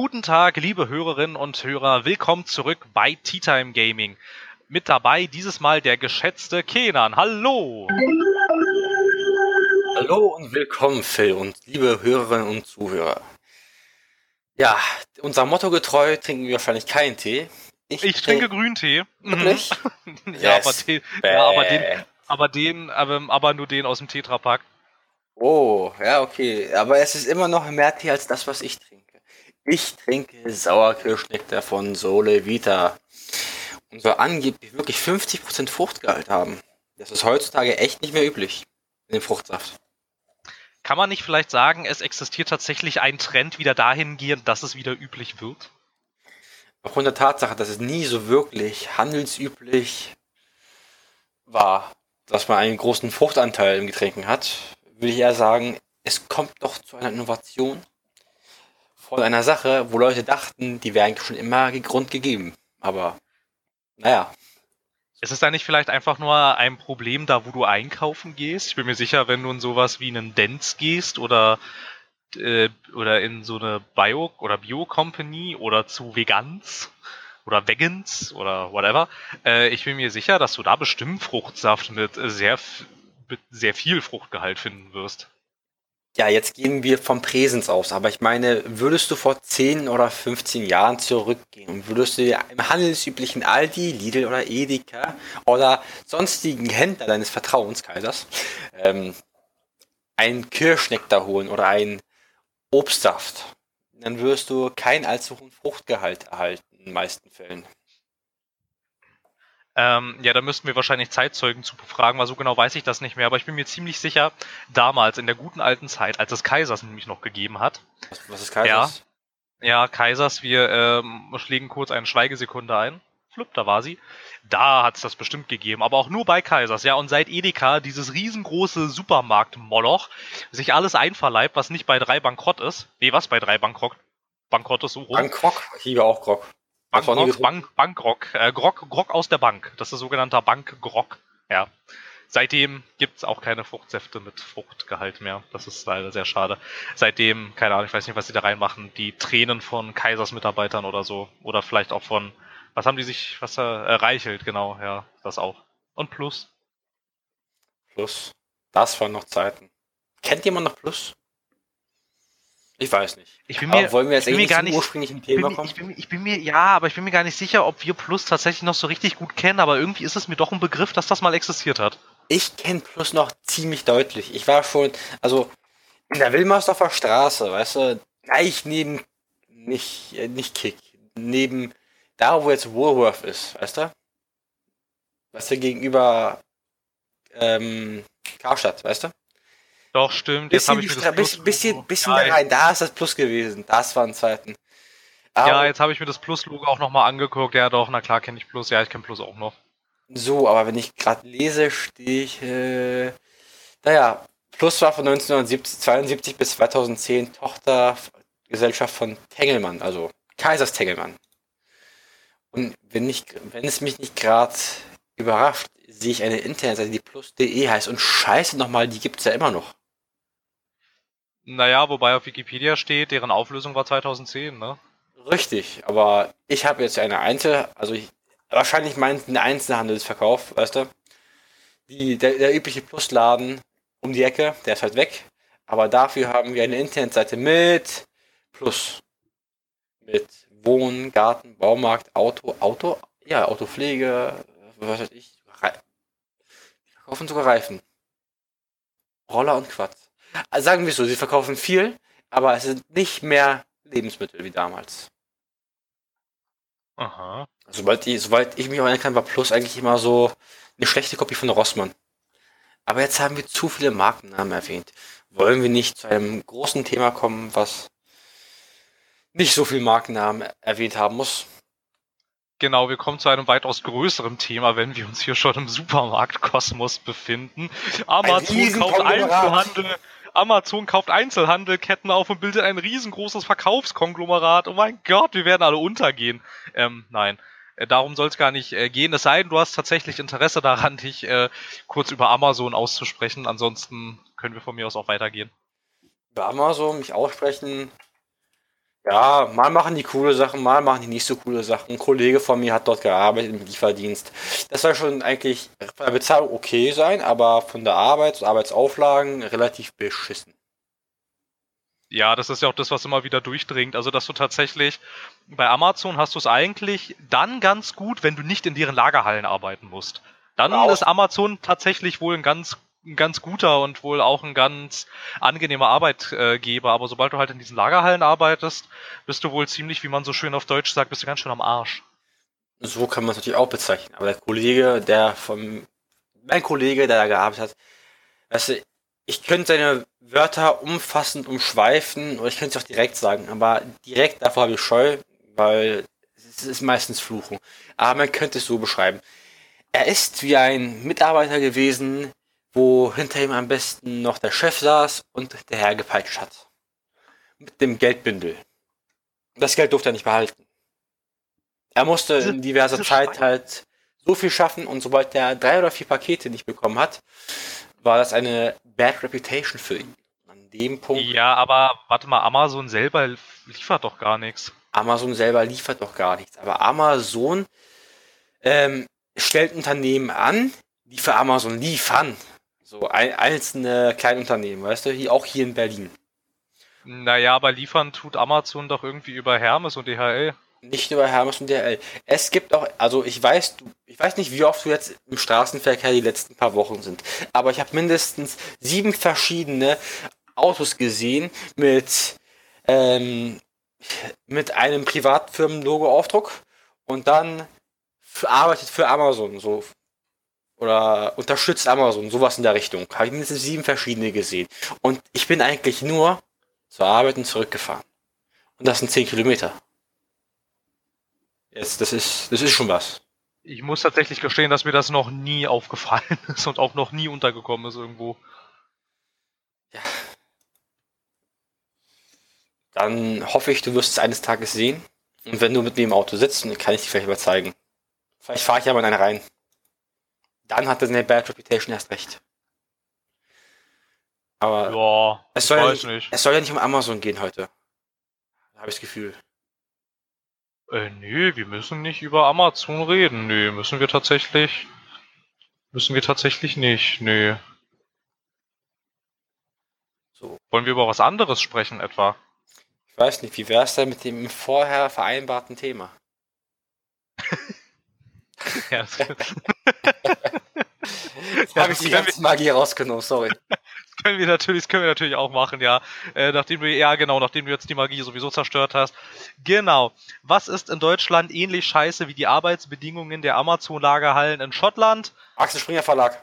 Guten Tag, liebe Hörerinnen und Hörer. Willkommen zurück bei Tea Time Gaming. Mit dabei dieses Mal der geschätzte Kenan. Hallo! Hallo und willkommen, Phil und liebe Hörerinnen und Zuhörer. Ja, unser Motto getreu trinken wir wahrscheinlich keinen Tee. Ich, ich trinke Grüntee. Wirklich? ja, yes. aber den, ja, aber den, aber den, aber, aber nur den aus dem Tetrapack. Oh, ja, okay. Aber es ist immer noch mehr Tee als das, was ich trinke. Ich trinke Sauerkirschnektar von Sole Vita. Und soll angeblich wirklich 50% Fruchtgehalt haben. Das ist heutzutage echt nicht mehr üblich in dem Fruchtsaft. Kann man nicht vielleicht sagen, es existiert tatsächlich ein Trend wieder dahingehend, dass es wieder üblich wird? Aufgrund der Tatsache, dass es nie so wirklich handelsüblich war, dass man einen großen Fruchtanteil im Getränken hat, würde ich eher sagen, es kommt doch zu einer Innovation von einer Sache, wo Leute dachten, die wäre eigentlich schon immer Grund gegeben. Aber naja. Ist es da nicht vielleicht einfach nur ein Problem da, wo du einkaufen gehst? Ich bin mir sicher, wenn du in sowas wie einen Dents gehst oder, äh, oder in so eine Bio- oder Bio-Company oder zu Vegans oder Vegans oder whatever, äh, ich bin mir sicher, dass du da bestimmt Fruchtsaft mit sehr, mit sehr viel Fruchtgehalt finden wirst. Ja, jetzt gehen wir vom Präsens aus, aber ich meine, würdest du vor 10 oder 15 Jahren zurückgehen und würdest du dir im handelsüblichen Aldi, Lidl oder Edeka oder sonstigen Händler deines Vertrauens, Kaisers, ähm, einen Kirschnektar holen oder einen Obstsaft, dann wirst du keinen allzu hohen Fruchtgehalt erhalten in den meisten Fällen. Ähm, ja, da müssten wir wahrscheinlich Zeitzeugen zu befragen, weil so genau weiß ich das nicht mehr. Aber ich bin mir ziemlich sicher, damals in der guten alten Zeit, als es Kaisers nämlich noch gegeben hat. Was, was ist Kaisers? Ja, ja Kaisers, wir ähm, schlägen kurz eine Schweigesekunde ein. Flupp, da war sie. Da hat es das bestimmt gegeben, aber auch nur bei Kaisers. Ja, und seit Edeka dieses riesengroße Supermarkt-Moloch sich alles einverleibt, was nicht bei drei bankrott ist. Nee, was bei drei bankrott, bankrott ist so rum. Bangkok? Ich liebe auch Grog. Bankrock, Bank, Bankrock, äh, Grog, Grog aus der Bank. Das ist sogenannter Bankgrog. Ja. Seitdem gibt's auch keine Fruchtsäfte mit Fruchtgehalt mehr. Das ist leider sehr schade. Seitdem, keine Ahnung, ich weiß nicht, was sie da reinmachen. Die Tränen von Kaisers Mitarbeitern oder so. Oder vielleicht auch von, was haben die sich, was äh, reichelt, genau, ja, das auch. Und Plus. Plus. Das waren noch Zeiten. Kennt jemand noch Plus? Ich weiß nicht. Ich bin mir, aber wollen wir jetzt eigentlich gar nicht, ursprünglichen Thema bin, kommen? Ich bin, ich bin, mir, ja, aber ich bin mir gar nicht sicher, ob wir Plus tatsächlich noch so richtig gut kennen, aber irgendwie ist es mir doch ein Begriff, dass das mal existiert hat. Ich kenne Plus noch ziemlich deutlich. Ich war schon, also in der Wilmersdorfer Straße, weißt du, gleich neben, nicht, äh, nicht Kick, neben da, wo jetzt Woolworth ist, weißt du? Weißt du, gegenüber ähm, Karstadt, weißt du? Doch, stimmt. Jetzt habe ich mir das Plus bisschen, bisschen ja, rein. Da ist das Plus gewesen. Das waren Zeiten. Aber ja, jetzt habe ich mir das Plus-Logo auch nochmal angeguckt. Ja, doch, na klar kenne ich Plus. Ja, ich kenne Plus auch noch. So, aber wenn ich gerade lese, stehe ich. Äh, naja, Plus war von 1972 bis 2010 Tochtergesellschaft von Tengelmann, also Kaisers Tengelmann. Und wenn, ich, wenn es mich nicht gerade überrascht, sehe ich eine Internetseite, die plus.de heißt. Und scheiße nochmal, die gibt es ja immer noch. Naja, wobei auf Wikipedia steht, deren Auflösung war 2010, ne? Richtig, aber ich habe jetzt eine Einzel, also ich, wahrscheinlich meint ein Einzelhandelsverkauf, weißt du? Die, der, der übliche Plusladen um die Ecke, der ist halt weg. Aber dafür haben wir eine Internetseite mit Plus. Mit Wohnen, Garten, Baumarkt, Auto, Auto, ja, Autopflege, was weiß ich. Die verkaufen sogar Reifen. Roller und Quad. Also sagen wir so, sie verkaufen viel, aber es sind nicht mehr Lebensmittel wie damals. Aha. Sobald ich, soweit ich mich erinnern kann, war Plus eigentlich immer so eine schlechte Kopie von Rossmann. Aber jetzt haben wir zu viele Markennamen erwähnt. Wollen wir nicht zu einem großen Thema kommen, was nicht so viel Markennamen erwähnt haben muss? Genau, wir kommen zu einem weitaus größeren Thema, wenn wir uns hier schon im Supermarktkosmos befinden. Amazon kauft Einzelhandel, Amazon kauft Einzelhandelketten auf und bildet ein riesengroßes Verkaufskonglomerat. Oh mein Gott, wir werden alle untergehen. Ähm, nein. Äh, darum soll es gar nicht äh, gehen. Es sei denn, du hast tatsächlich Interesse daran, dich äh, kurz über Amazon auszusprechen. Ansonsten können wir von mir aus auch weitergehen. Über Amazon mich aussprechen. Ja, mal machen die coole Sachen, mal machen die nicht so coole Sachen. Ein Kollege von mir hat dort gearbeitet im Lieferdienst. Das soll schon eigentlich von der Bezahlung okay sein, aber von der Arbeit, Arbeitsauflagen relativ beschissen. Ja, das ist ja auch das, was immer wieder durchdringt. Also, dass du tatsächlich bei Amazon hast du es eigentlich dann ganz gut, wenn du nicht in deren Lagerhallen arbeiten musst. Dann wow. ist Amazon tatsächlich wohl ein ganz ein ganz guter und wohl auch ein ganz angenehmer Arbeitgeber. Aber sobald du halt in diesen Lagerhallen arbeitest, bist du wohl ziemlich, wie man so schön auf Deutsch sagt, bist du ganz schön am Arsch. So kann man es natürlich auch bezeichnen. Aber der Kollege, der vom, mein Kollege, der da gearbeitet hat, weißt du, ich könnte seine Wörter umfassend umschweifen oder ich könnte es auch direkt sagen, aber direkt davor habe ich Scheu, weil es ist meistens Fluchen. Aber man könnte es so beschreiben. Er ist wie ein Mitarbeiter gewesen, wo hinter ihm am besten noch der Chef saß und der Herr gepeitscht hat. Mit dem Geldbündel. Das Geld durfte er nicht behalten. Er musste in diverser Zeit halt so viel schaffen und sobald er drei oder vier Pakete nicht bekommen hat, war das eine Bad Reputation für ihn. An dem Punkt. Ja, aber warte mal, Amazon selber liefert doch gar nichts. Amazon selber liefert doch gar nichts. Aber Amazon ähm, stellt Unternehmen an, die für Amazon liefern. So ein, einzelne Kleinunternehmen, weißt du, hier, auch hier in Berlin. Naja, aber liefern tut Amazon doch irgendwie über Hermes und DHL. Nicht über Hermes und DHL. Es gibt auch, also ich weiß, ich weiß nicht, wie oft du jetzt im Straßenverkehr die letzten paar Wochen sind, aber ich habe mindestens sieben verschiedene Autos gesehen mit, ähm, mit einem Privatfirmenlogo-Aufdruck und dann arbeitet für Amazon, so oder unterstützt Amazon, sowas in der Richtung. Habe ich mindestens sieben verschiedene gesehen. Und ich bin eigentlich nur zur Arbeit und zurückgefahren. Und das sind zehn Kilometer. Jetzt, das ist, das ist schon was. Ich muss tatsächlich gestehen, dass mir das noch nie aufgefallen ist und auch noch nie untergekommen ist irgendwo. Ja. Dann hoffe ich, du wirst es eines Tages sehen. Und wenn du mit mir im Auto sitzt, dann kann ich dir vielleicht mal zeigen. Vielleicht fahre ich ja mal in eine rein. Dann hat er eine Bad Reputation erst recht. Aber ja, es, soll ja nicht, nicht. es soll ja nicht um Amazon gehen heute. Habe ich das Gefühl. Äh, nee, wir müssen nicht über Amazon reden. Nee, müssen wir tatsächlich. Müssen wir tatsächlich nicht. Nee. So. Wollen wir über was anderes sprechen etwa? Ich weiß nicht, wie wär's denn mit dem vorher vereinbarten Thema? ja, das Jetzt habe ich die ganze Magie rausgenommen, sorry. Das können wir natürlich, das können wir natürlich auch machen, ja. Äh, nachdem du, ja genau, nachdem du jetzt die Magie sowieso zerstört hast. Genau. Was ist in Deutschland ähnlich scheiße wie die Arbeitsbedingungen der Amazon-Lagerhallen in Schottland? Axel Springer Verlag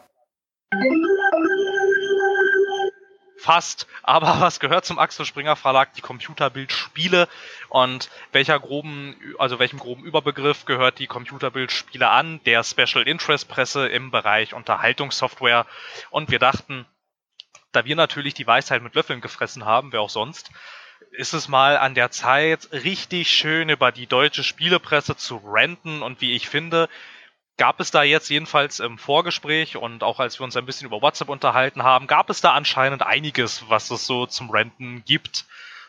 fast, aber was gehört zum Axel Springer Verlag? Die Computerbildspiele und welcher groben, also welchem groben Überbegriff gehört die Computerbildspiele an? Der Special Interest Presse im Bereich Unterhaltungssoftware und wir dachten, da wir natürlich die Weisheit mit Löffeln gefressen haben, wer auch sonst, ist es mal an der Zeit, richtig schön über die deutsche Spielepresse zu renten und wie ich finde, gab es da jetzt jedenfalls im Vorgespräch und auch als wir uns ein bisschen über WhatsApp unterhalten haben, gab es da anscheinend einiges, was es so zum Renten gibt.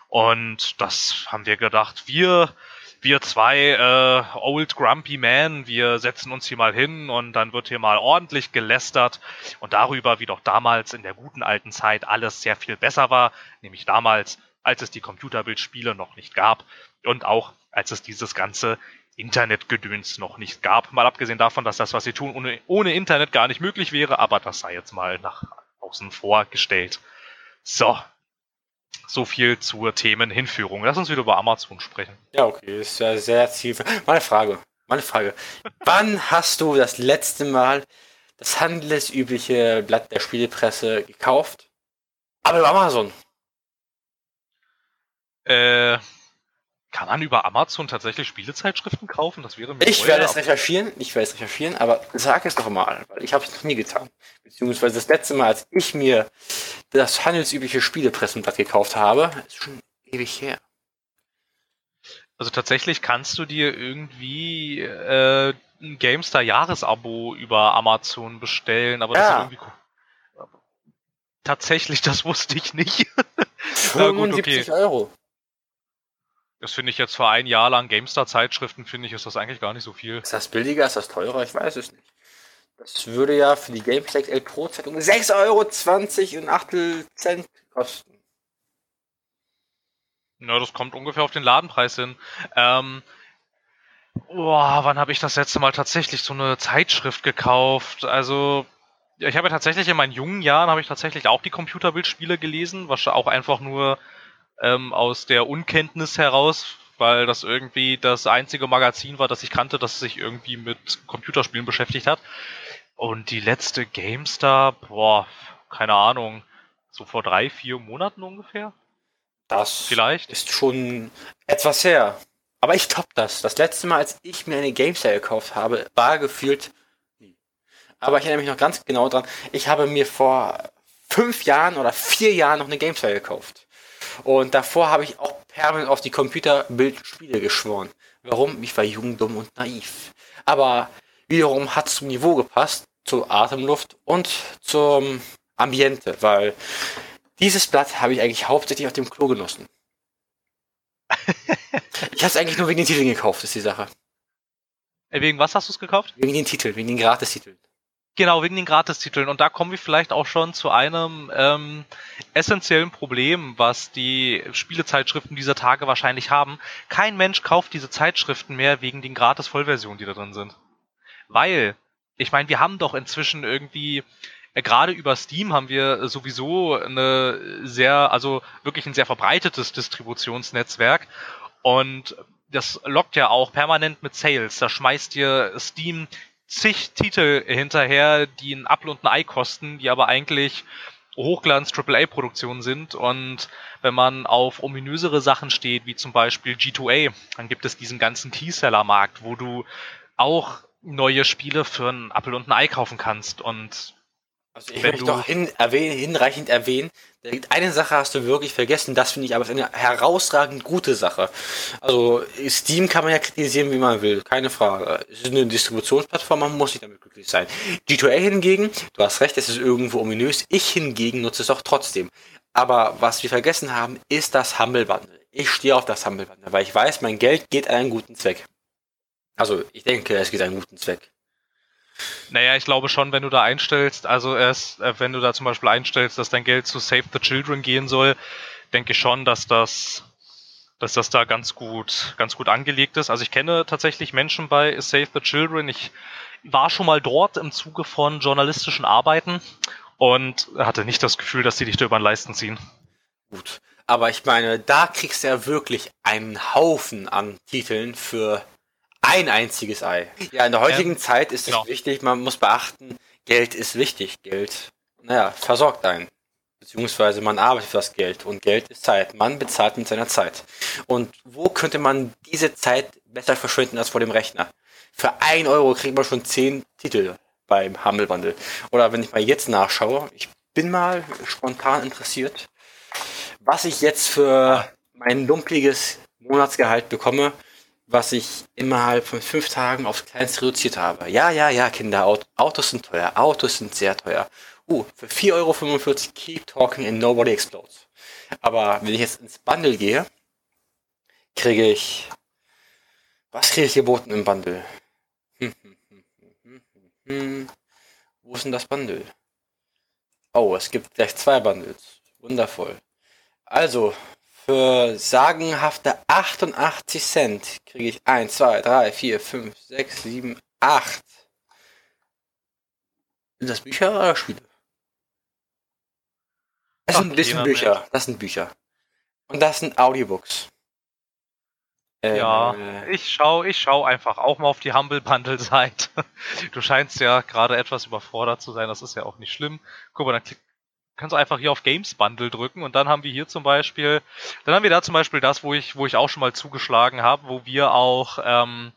Und das haben wir gedacht, wir, wir zwei äh, Old Grumpy Men, wir setzen uns hier mal hin und dann wird hier mal ordentlich gelästert und darüber, wie doch damals in der guten alten Zeit alles sehr viel besser war, nämlich damals, als es die Computerbildspiele noch nicht gab und auch als es dieses ganze Internetgedöns noch nicht gab. Mal abgesehen davon, dass das, was sie tun, ohne, ohne Internet gar nicht möglich wäre, aber das sei jetzt mal nach außen vorgestellt. So. So viel zur Themenhinführung. Lass uns wieder über Amazon sprechen. Ja, okay, ist ja sehr zielführend. Meine Frage. Meine Frage. Wann hast du das letzte Mal das handelsübliche Blatt der Spielepresse gekauft? Aber über Amazon. Äh, kann man über Amazon tatsächlich Spielezeitschriften kaufen? Das wäre mir Ich werde es recherchieren, ich werde es recherchieren, aber sag es doch mal, weil ich habe es noch nie getan. Beziehungsweise das letzte Mal, als ich mir das handelsübliche Spielepressenblatt gekauft habe, ist schon ewig her. Also tatsächlich kannst du dir irgendwie äh, ein GameStar Jahresabo über Amazon bestellen, aber ja. das ist irgendwie Tatsächlich, das wusste ich nicht. 75 okay. Euro. Das finde ich jetzt für ein Jahr lang GameStar-Zeitschriften, finde ich, ist das eigentlich gar nicht so viel. Ist das billiger, ist das teurer? Ich weiß es nicht. Das würde ja für die GameStar XL Pro Zeitung 6,20 Euro und Achtel Cent kosten. Na, das kommt ungefähr auf den Ladenpreis hin. Ähm, boah, wann habe ich das letzte Mal tatsächlich so eine Zeitschrift gekauft? Also, ich habe ja tatsächlich in meinen jungen Jahren habe ich tatsächlich auch die Computerbildspiele gelesen, was auch einfach nur ähm, aus der Unkenntnis heraus, weil das irgendwie das einzige Magazin war, das ich kannte, das sich irgendwie mit Computerspielen beschäftigt hat. Und die letzte GameStar, boah, keine Ahnung, so vor drei, vier Monaten ungefähr. Das Vielleicht. ist schon etwas her. Aber ich top das. Das letzte Mal, als ich mir eine GameStar gekauft habe, war gefühlt nie. Aber ich erinnere mich noch ganz genau dran. Ich habe mir vor fünf Jahren oder vier Jahren noch eine GameStar gekauft. Und davor habe ich auch permanent auf die Computerbildspiele geschworen. Warum? Ich war jung, dumm und naiv. Aber wiederum hat es zum Niveau gepasst, zur Atemluft und zum Ambiente, weil dieses Blatt habe ich eigentlich hauptsächlich auf dem Klo genossen. ich habe es eigentlich nur wegen den Titeln gekauft, ist die Sache. Äh, wegen was hast du es gekauft? Wegen den Titeln, wegen den Gratistiteln. Genau, wegen den Gratistiteln. Und da kommen wir vielleicht auch schon zu einem ähm, essentiellen Problem, was die Spielezeitschriften dieser Tage wahrscheinlich haben. Kein Mensch kauft diese Zeitschriften mehr wegen den Gratis-Vollversionen, die da drin sind. Weil, ich meine, wir haben doch inzwischen irgendwie äh, gerade über Steam haben wir sowieso eine sehr, also wirklich ein sehr verbreitetes Distributionsnetzwerk und das lockt ja auch permanent mit Sales. Da schmeißt dir Steam zig Titel hinterher, die ein Apfel und ein Ei kosten, die aber eigentlich Hochglanz AAA-Produktionen sind. Und wenn man auf ominösere Sachen steht, wie zum Beispiel G2A, dann gibt es diesen ganzen Keyseller-Markt, wo du auch neue Spiele für ein Apfel und ein Ei kaufen kannst. Und also ich möchte doch hin, erwähnen, hinreichend erwähnen, eine Sache hast du wirklich vergessen, das finde ich aber eine herausragend gute Sache. Also Steam kann man ja kritisieren, wie man will, keine Frage. Es ist eine Distributionsplattform, man muss nicht damit glücklich sein. G2A hingegen, du hast recht, es ist irgendwo ominös, ich hingegen nutze es auch trotzdem. Aber was wir vergessen haben, ist das Humble Bundle. Ich stehe auf das Humble Bundle, weil ich weiß, mein Geld geht an einen guten Zweck. Also ich denke, es geht an einen guten Zweck. Naja, ich glaube schon, wenn du da einstellst, also erst, äh, wenn du da zum Beispiel einstellst, dass dein Geld zu Save the Children gehen soll, denke ich schon, dass das, dass das da ganz gut, ganz gut angelegt ist. Also ich kenne tatsächlich Menschen bei Save the Children. Ich war schon mal dort im Zuge von journalistischen Arbeiten und hatte nicht das Gefühl, dass die dich da über den Leisten ziehen. Gut. Aber ich meine, da kriegst du ja wirklich einen Haufen an Titeln für ein einziges Ei. Ja, in der heutigen ähm, Zeit ist es genau. wichtig, man muss beachten, Geld ist wichtig. Geld, naja, versorgt einen. Beziehungsweise man arbeitet für das Geld und Geld ist Zeit. Man bezahlt mit seiner Zeit. Und wo könnte man diese Zeit besser verschwenden als vor dem Rechner? Für ein Euro kriegt man schon zehn Titel beim Bundle. Oder wenn ich mal jetzt nachschaue, ich bin mal spontan interessiert, was ich jetzt für mein lumpiges Monatsgehalt bekomme was ich innerhalb von fünf Tagen aufs Kleinste reduziert habe. Ja, ja, ja, Kinder, Autos sind teuer. Autos sind sehr teuer. Uh, für 4,45 Euro Keep Talking and Nobody Explodes. Aber wenn ich jetzt ins Bundle gehe, kriege ich... Was kriege ich geboten im Bundle? Hm, hm, hm, Wo ist denn das Bundle? Oh, es gibt gleich zwei Bundles. Wundervoll. Also, für sagenhafte 88 Cent kriege ich 1, 2, 3, 4, 5, 6, 7, 8. Sind das Bücher oder Spiele? Das sind ein bisschen Bücher. Das sind Bücher. Und das sind Audiobooks. Äh, ja, ich schau, ich schau einfach auch mal auf die Humble Bundle Seite. Du scheinst ja gerade etwas überfordert zu sein, das ist ja auch nicht schlimm. Guck mal, dann klick, kannst du einfach hier auf Games Bundle drücken und dann haben wir hier zum Beispiel, dann haben wir da zum Beispiel das, wo ich, wo ich auch schon mal zugeschlagen habe, wo wir auch ähm,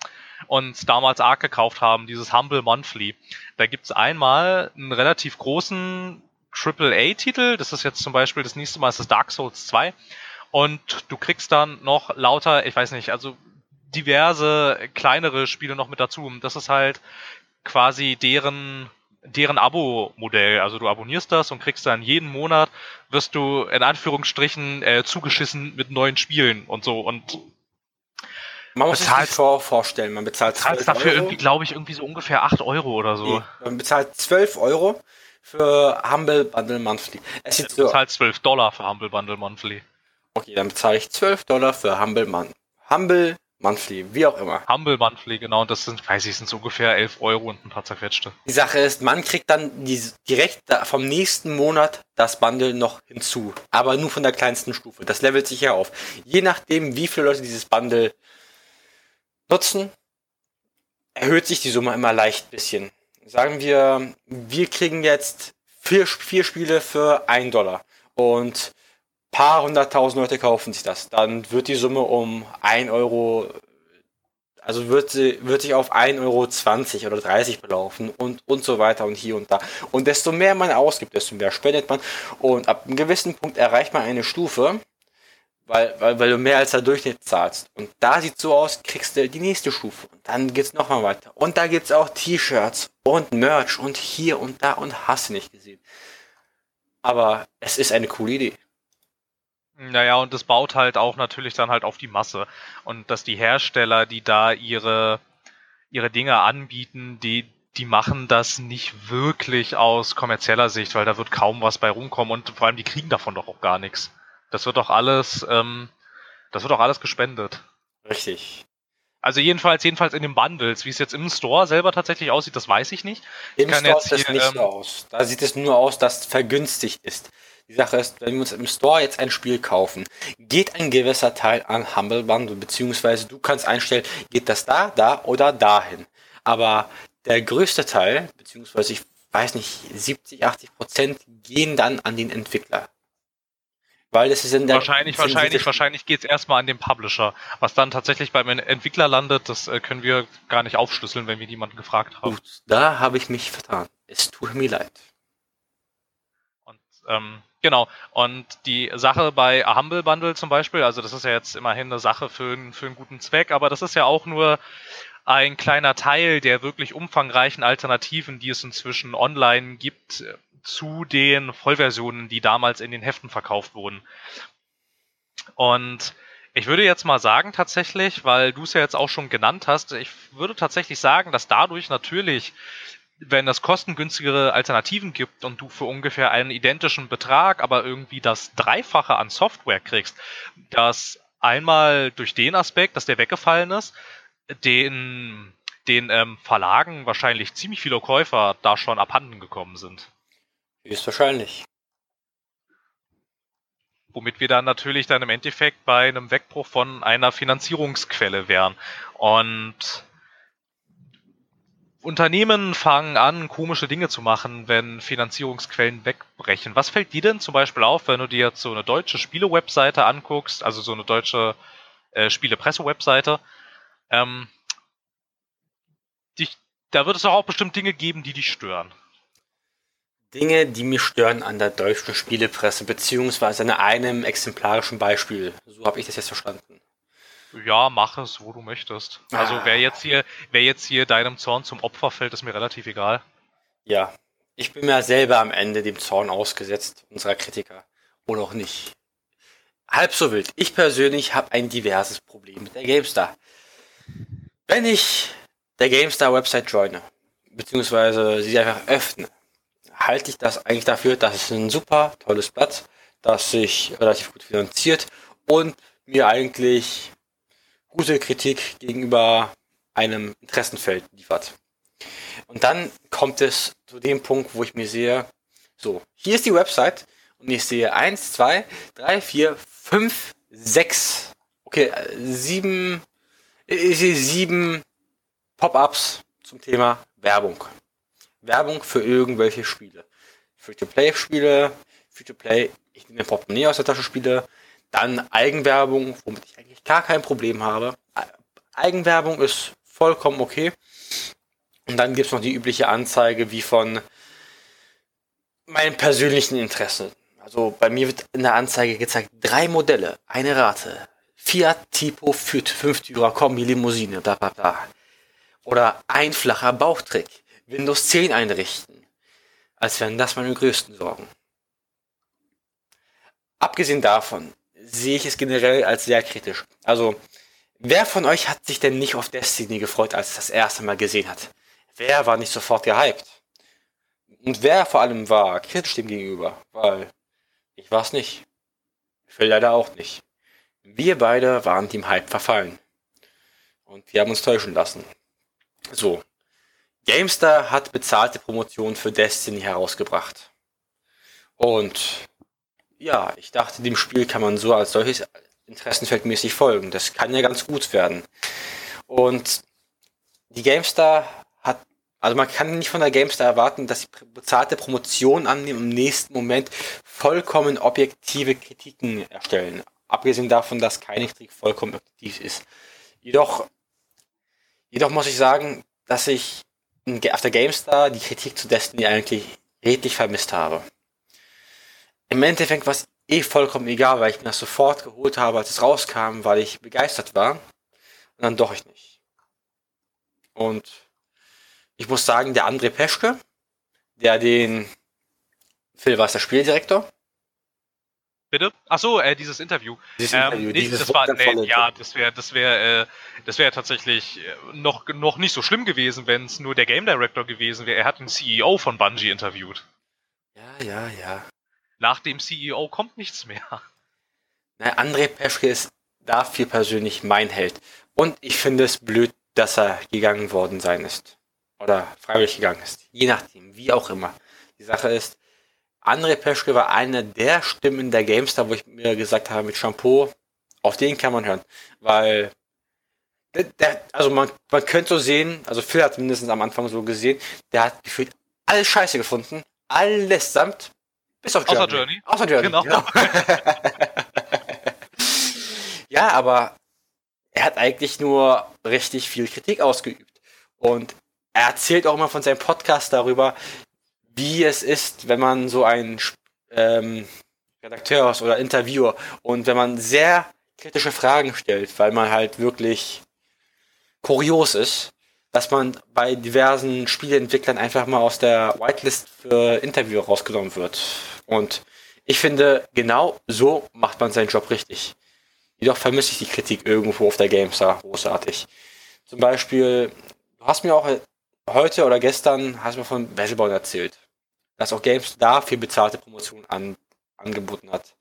uns damals Arc gekauft haben, dieses Humble Monthly. Da gibt's einmal einen relativ großen AAA-Titel, das ist jetzt zum Beispiel das nächste Mal ist das Dark Souls 2 und du kriegst dann noch lauter, ich weiß nicht, also diverse kleinere Spiele noch mit dazu. Das ist halt quasi deren deren Abo-Modell. Also du abonnierst das und kriegst dann jeden Monat, wirst du in Anführungsstrichen äh, zugeschissen mit neuen Spielen und so. Und Man muss sich das vor vorstellen, man bezahlt zahlt dafür Euro. irgendwie, glaube ich, irgendwie so ungefähr 8 Euro oder so. Nee, man bezahlt 12 Euro für Humble Bundle Monthly. Es sieht so bezahlt 12 Dollar für Humble Bundle Monthly. Okay, dann bezahle ich 12 Dollar für Humble Mon Humble Monthly, wie auch immer. Humble Monthly, genau, und das sind, weiß ich, sind so ungefähr 11 Euro und ein paar zerquetschte. Die Sache ist, man kriegt dann die, direkt vom nächsten Monat das Bundle noch hinzu, aber nur von der kleinsten Stufe. Das levelt sich ja auf. Je nachdem, wie viele Leute dieses Bundle nutzen, erhöht sich die Summe immer leicht bisschen. Sagen wir, wir kriegen jetzt vier, vier Spiele für 1 Dollar und paar hunderttausend Leute kaufen sich das. Dann wird die Summe um 1 Euro, also wird sie, wird sich auf 1,20 Euro oder 30 belaufen und, und so weiter und hier und da. Und desto mehr man ausgibt, desto mehr spendet man. Und ab einem gewissen Punkt erreicht man eine Stufe, weil, weil, weil du mehr als der Durchschnitt zahlst. Und da sieht so aus, kriegst du die nächste Stufe. Und dann geht's nochmal weiter. Und da gibt's auch T-Shirts und Merch und hier und da und hast du nicht gesehen. Aber es ist eine coole Idee. Naja, und das baut halt auch natürlich dann halt auf die Masse. Und dass die Hersteller, die da ihre, ihre Dinge anbieten, die, die machen das nicht wirklich aus kommerzieller Sicht, weil da wird kaum was bei rumkommen und vor allem die kriegen davon doch auch gar nichts. Das wird doch alles, ähm, das wird doch alles gespendet. Richtig. Also jedenfalls, jedenfalls in den Bundles. Wie es jetzt im Store selber tatsächlich aussieht, das weiß ich nicht. Im Store sieht es nicht ähm, so aus. Da sieht es nur aus, dass vergünstigt ist. Die Sache ist, wenn wir uns im Store jetzt ein Spiel kaufen, geht ein gewisser Teil an Humble Bundle, beziehungsweise du kannst einstellen, geht das da, da oder dahin. Aber der größte Teil, beziehungsweise ich weiß nicht, 70, 80 Prozent gehen dann an den Entwickler. Weil es ist in der wahrscheinlich, wahrscheinlich, wahrscheinlich geht es erstmal an den Publisher. Was dann tatsächlich beim Entwickler landet, das äh, können wir gar nicht aufschlüsseln, wenn wir jemanden gefragt haben. Gut, da habe ich mich vertan. Es tut mir leid. Und ähm, Genau. Und die Sache bei Humble Bundle zum Beispiel, also das ist ja jetzt immerhin eine Sache für, für einen guten Zweck, aber das ist ja auch nur ein kleiner Teil der wirklich umfangreichen Alternativen, die es inzwischen online gibt äh, zu den Vollversionen, die damals in den Heften verkauft wurden. Und ich würde jetzt mal sagen tatsächlich, weil du es ja jetzt auch schon genannt hast, ich würde tatsächlich sagen, dass dadurch natürlich wenn es kostengünstigere Alternativen gibt und du für ungefähr einen identischen Betrag aber irgendwie das Dreifache an Software kriegst, dass einmal durch den Aspekt, dass der weggefallen ist, den, den ähm, Verlagen wahrscheinlich ziemlich viele Käufer da schon abhanden gekommen sind. Ist wahrscheinlich. Womit wir dann natürlich dann im Endeffekt bei einem Wegbruch von einer Finanzierungsquelle wären. Und Unternehmen fangen an, komische Dinge zu machen, wenn Finanzierungsquellen wegbrechen. Was fällt dir denn zum Beispiel auf, wenn du dir jetzt so eine deutsche Spiele-Webseite anguckst, also so eine deutsche äh, Spiele-Presse-Webseite? Ähm, dich, da wird es doch auch bestimmt Dinge geben, die dich stören. Dinge, die mich stören an der deutschen Spielepresse, beziehungsweise an einem exemplarischen Beispiel. So habe ich das jetzt verstanden. Ja, mach es, wo du möchtest. Also ah. wer jetzt hier, wer jetzt hier deinem Zorn zum Opfer fällt, ist mir relativ egal. Ja, ich bin mir selber am Ende dem Zorn ausgesetzt, unserer Kritiker. Oder auch nicht. Halb so wild. Ich persönlich habe ein diverses Problem mit der GameStar. Wenn ich der GameStar-Website joine, beziehungsweise sie einfach öffne, halte ich das eigentlich dafür, dass es ein super tolles Blatt, das sich relativ gut finanziert und mir eigentlich gute Kritik gegenüber einem Interessenfeld liefert. Und dann kommt es zu dem Punkt, wo ich mir sehe, so, hier ist die Website und ich sehe 1, 2, 3, 4, 5, 6, okay, 7, ich sehe 7 Pop-ups zum Thema Werbung. Werbung für irgendwelche Spiele. Free-to-Play-Spiele, Free-to-Play, ich nehme Portemonnaie aus der Tasche Spiele, dann Eigenwerbung, womit ich eigentlich gar kein Problem habe. Eigenwerbung ist vollkommen okay. Und dann gibt es noch die übliche Anzeige wie von meinem persönlichen Interesse. Also bei mir wird in der Anzeige gezeigt, drei Modelle, eine Rate. Fiat Tipo Fit, 5 Türer Kombi Limousine, bla bla bla. Oder ein flacher Bauchtrick. Windows 10 einrichten. Als wären das meine größten Sorgen. Abgesehen davon sehe ich es generell als sehr kritisch. Also Wer von euch hat sich denn nicht auf Destiny gefreut, als es das erste Mal gesehen hat? Wer war nicht sofort gehypt? Und wer vor allem war kritisch dem gegenüber? Weil ich war es nicht. Phil leider auch nicht. Wir beide waren dem Hype verfallen. Und wir haben uns täuschen lassen. So. GameStar hat bezahlte Promotionen für Destiny herausgebracht. Und ja, ich dachte, dem Spiel kann man so als solches interessenfeldmäßig folgen. Das kann ja ganz gut werden. Und die GameStar hat, also man kann nicht von der GameStar erwarten, dass sie bezahlte Promotion annehmen im nächsten Moment vollkommen objektive Kritiken erstellen. Abgesehen davon, dass keine Kritik vollkommen objektiv ist. Jedoch, jedoch muss ich sagen, dass ich auf der GameStar die Kritik zu Destiny eigentlich redlich vermisst habe. Im Endeffekt war es eh vollkommen egal, weil ich mir das sofort geholt habe, als es rauskam, weil ich begeistert war. Und dann doch ich nicht. Und ich muss sagen, der André Peschke, der den Phil war der Spieldirektor. Bitte? Ach so, äh, dieses Interview. Dieses ähm, Interview, nee, dieses das war, nee, ja, das wäre, das wäre, äh, das wäre tatsächlich äh, noch noch nicht so schlimm gewesen, wenn es nur der Game Director gewesen wäre. Er hat den CEO von Bungie interviewt. Ja, ja, ja. Nach dem CEO kommt nichts mehr. Na, André Peschke ist dafür persönlich mein Held. Und ich finde es blöd, dass er gegangen worden sein ist. Oder freiwillig gegangen ist. Je nachdem, wie auch immer. Die Sache ist, André Peschke war eine der Stimmen der Gamestar, wo ich mir gesagt habe, mit Shampoo, auf den kann man hören. Weil, der, der, also man, man könnte so sehen, also Phil hat mindestens am Anfang so gesehen, der hat gefühlt alles scheiße gefunden. Alles samt bis auf Journey. Außer Journey. Außer Journey. Genau. genau. ja, aber er hat eigentlich nur richtig viel Kritik ausgeübt. Und er erzählt auch immer von seinem Podcast darüber, wie es ist, wenn man so ein ähm, Redakteur ist oder Interviewer und wenn man sehr kritische Fragen stellt, weil man halt wirklich kurios ist, dass man bei diversen Spieleentwicklern einfach mal aus der Whitelist für Interview rausgenommen wird. Und ich finde, genau so macht man seinen Job richtig. Jedoch vermisse ich die Kritik irgendwo auf der GameStar großartig. Zum Beispiel, du hast mir auch heute oder gestern hast mir von Battleborn erzählt, dass auch GameStar für bezahlte Promotion an, angeboten hat.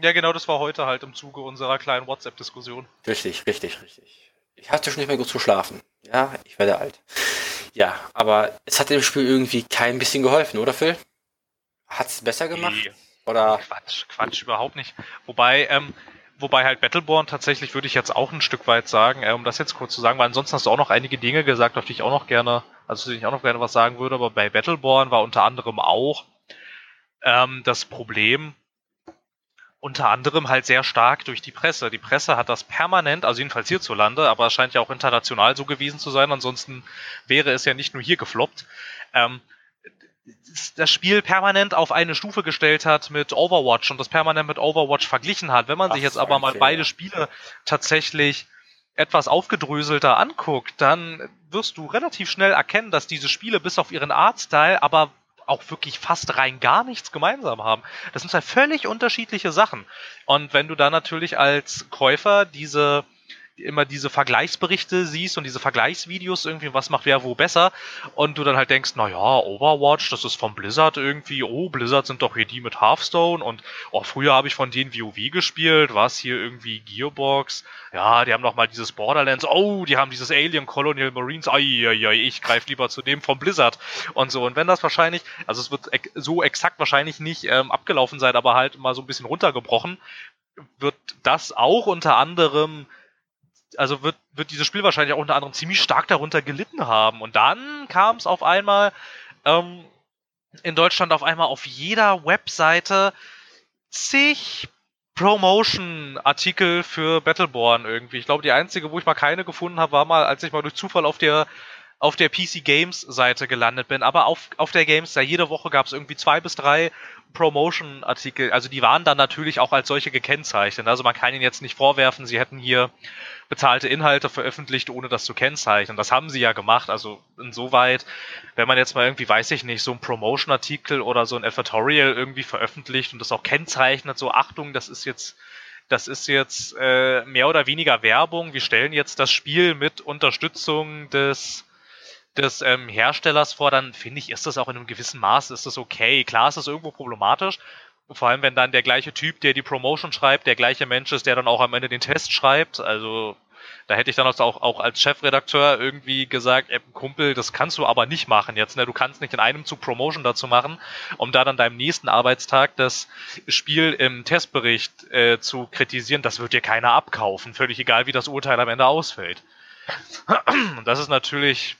Ja, genau, das war heute halt im Zuge unserer kleinen WhatsApp-Diskussion. Richtig, richtig, richtig. Ich hatte schon nicht mehr gut zu schlafen. Ja, ich werde alt. Ja, aber es hat dem Spiel irgendwie kein bisschen geholfen, oder Phil? Hat es besser gemacht? Nee. Oder? Quatsch, Quatsch, überhaupt nicht. Wobei, ähm, wobei halt Battleborn tatsächlich würde ich jetzt auch ein Stück weit sagen, äh, um das jetzt kurz zu sagen, weil ansonsten hast du auch noch einige Dinge gesagt, auf die ich auch noch gerne, also zu denen ich auch noch gerne was sagen würde, aber bei Battleborn war unter anderem auch ähm, das Problem, unter anderem halt sehr stark durch die Presse. Die Presse hat das permanent, also jedenfalls hierzulande, aber es scheint ja auch international so gewesen zu sein, ansonsten wäre es ja nicht nur hier gefloppt, ähm, das Spiel permanent auf eine Stufe gestellt hat mit Overwatch und das permanent mit Overwatch verglichen hat. Wenn man Ach, sich jetzt aber mal Fehler. beide Spiele tatsächlich etwas aufgedröselter anguckt, dann wirst du relativ schnell erkennen, dass diese Spiele bis auf ihren Artstyle aber auch wirklich fast rein gar nichts gemeinsam haben. Das sind zwei völlig unterschiedliche Sachen. Und wenn du dann natürlich als Käufer diese immer diese Vergleichsberichte siehst und diese Vergleichsvideos irgendwie, was macht wer wo besser. Und du dann halt denkst, na ja, Overwatch, das ist von Blizzard irgendwie, oh, Blizzard sind doch hier die mit Hearthstone und oh, früher habe ich von denen WoW gespielt, was hier irgendwie Gearbox, ja, die haben noch mal dieses Borderlands, oh, die haben dieses Alien Colonial Marines, ai, ai, ai ich greife lieber zu dem von Blizzard und so. Und wenn das wahrscheinlich, also es wird so exakt wahrscheinlich nicht ähm, abgelaufen sein, aber halt mal so ein bisschen runtergebrochen, wird das auch unter anderem also wird, wird dieses Spiel wahrscheinlich auch unter anderem ziemlich stark darunter gelitten haben. Und dann kam es auf einmal ähm, in Deutschland auf einmal auf jeder Webseite zig Promotion-Artikel für Battleborn irgendwie. Ich glaube, die einzige, wo ich mal keine gefunden habe, war mal, als ich mal durch Zufall auf der auf der PC Games Seite gelandet bin, aber auf, auf der Games, da jede Woche gab es irgendwie zwei bis drei Promotion-Artikel. Also die waren dann natürlich auch als solche gekennzeichnet. Also man kann ihnen jetzt nicht vorwerfen, sie hätten hier bezahlte Inhalte veröffentlicht, ohne das zu kennzeichnen. Das haben sie ja gemacht. Also insoweit, wenn man jetzt mal irgendwie, weiß ich nicht, so ein Promotion-Artikel oder so ein Advertorial irgendwie veröffentlicht und das auch kennzeichnet, so Achtung, das ist jetzt das ist jetzt äh, mehr oder weniger Werbung. Wir stellen jetzt das Spiel mit Unterstützung des des ähm, Herstellers vor, dann finde ich, ist das auch in einem gewissen Maß, ist das okay. Klar ist das irgendwo problematisch, vor allem wenn dann der gleiche Typ, der die Promotion schreibt, der gleiche Mensch ist, der dann auch am Ende den Test schreibt. Also da hätte ich dann auch, auch als Chefredakteur irgendwie gesagt, ey, Kumpel, das kannst du aber nicht machen jetzt. Ne? Du kannst nicht in einem Zug Promotion dazu machen, um da dann deinem nächsten Arbeitstag das Spiel im Testbericht äh, zu kritisieren. Das wird dir keiner abkaufen. Völlig egal, wie das Urteil am Ende ausfällt. Und das ist natürlich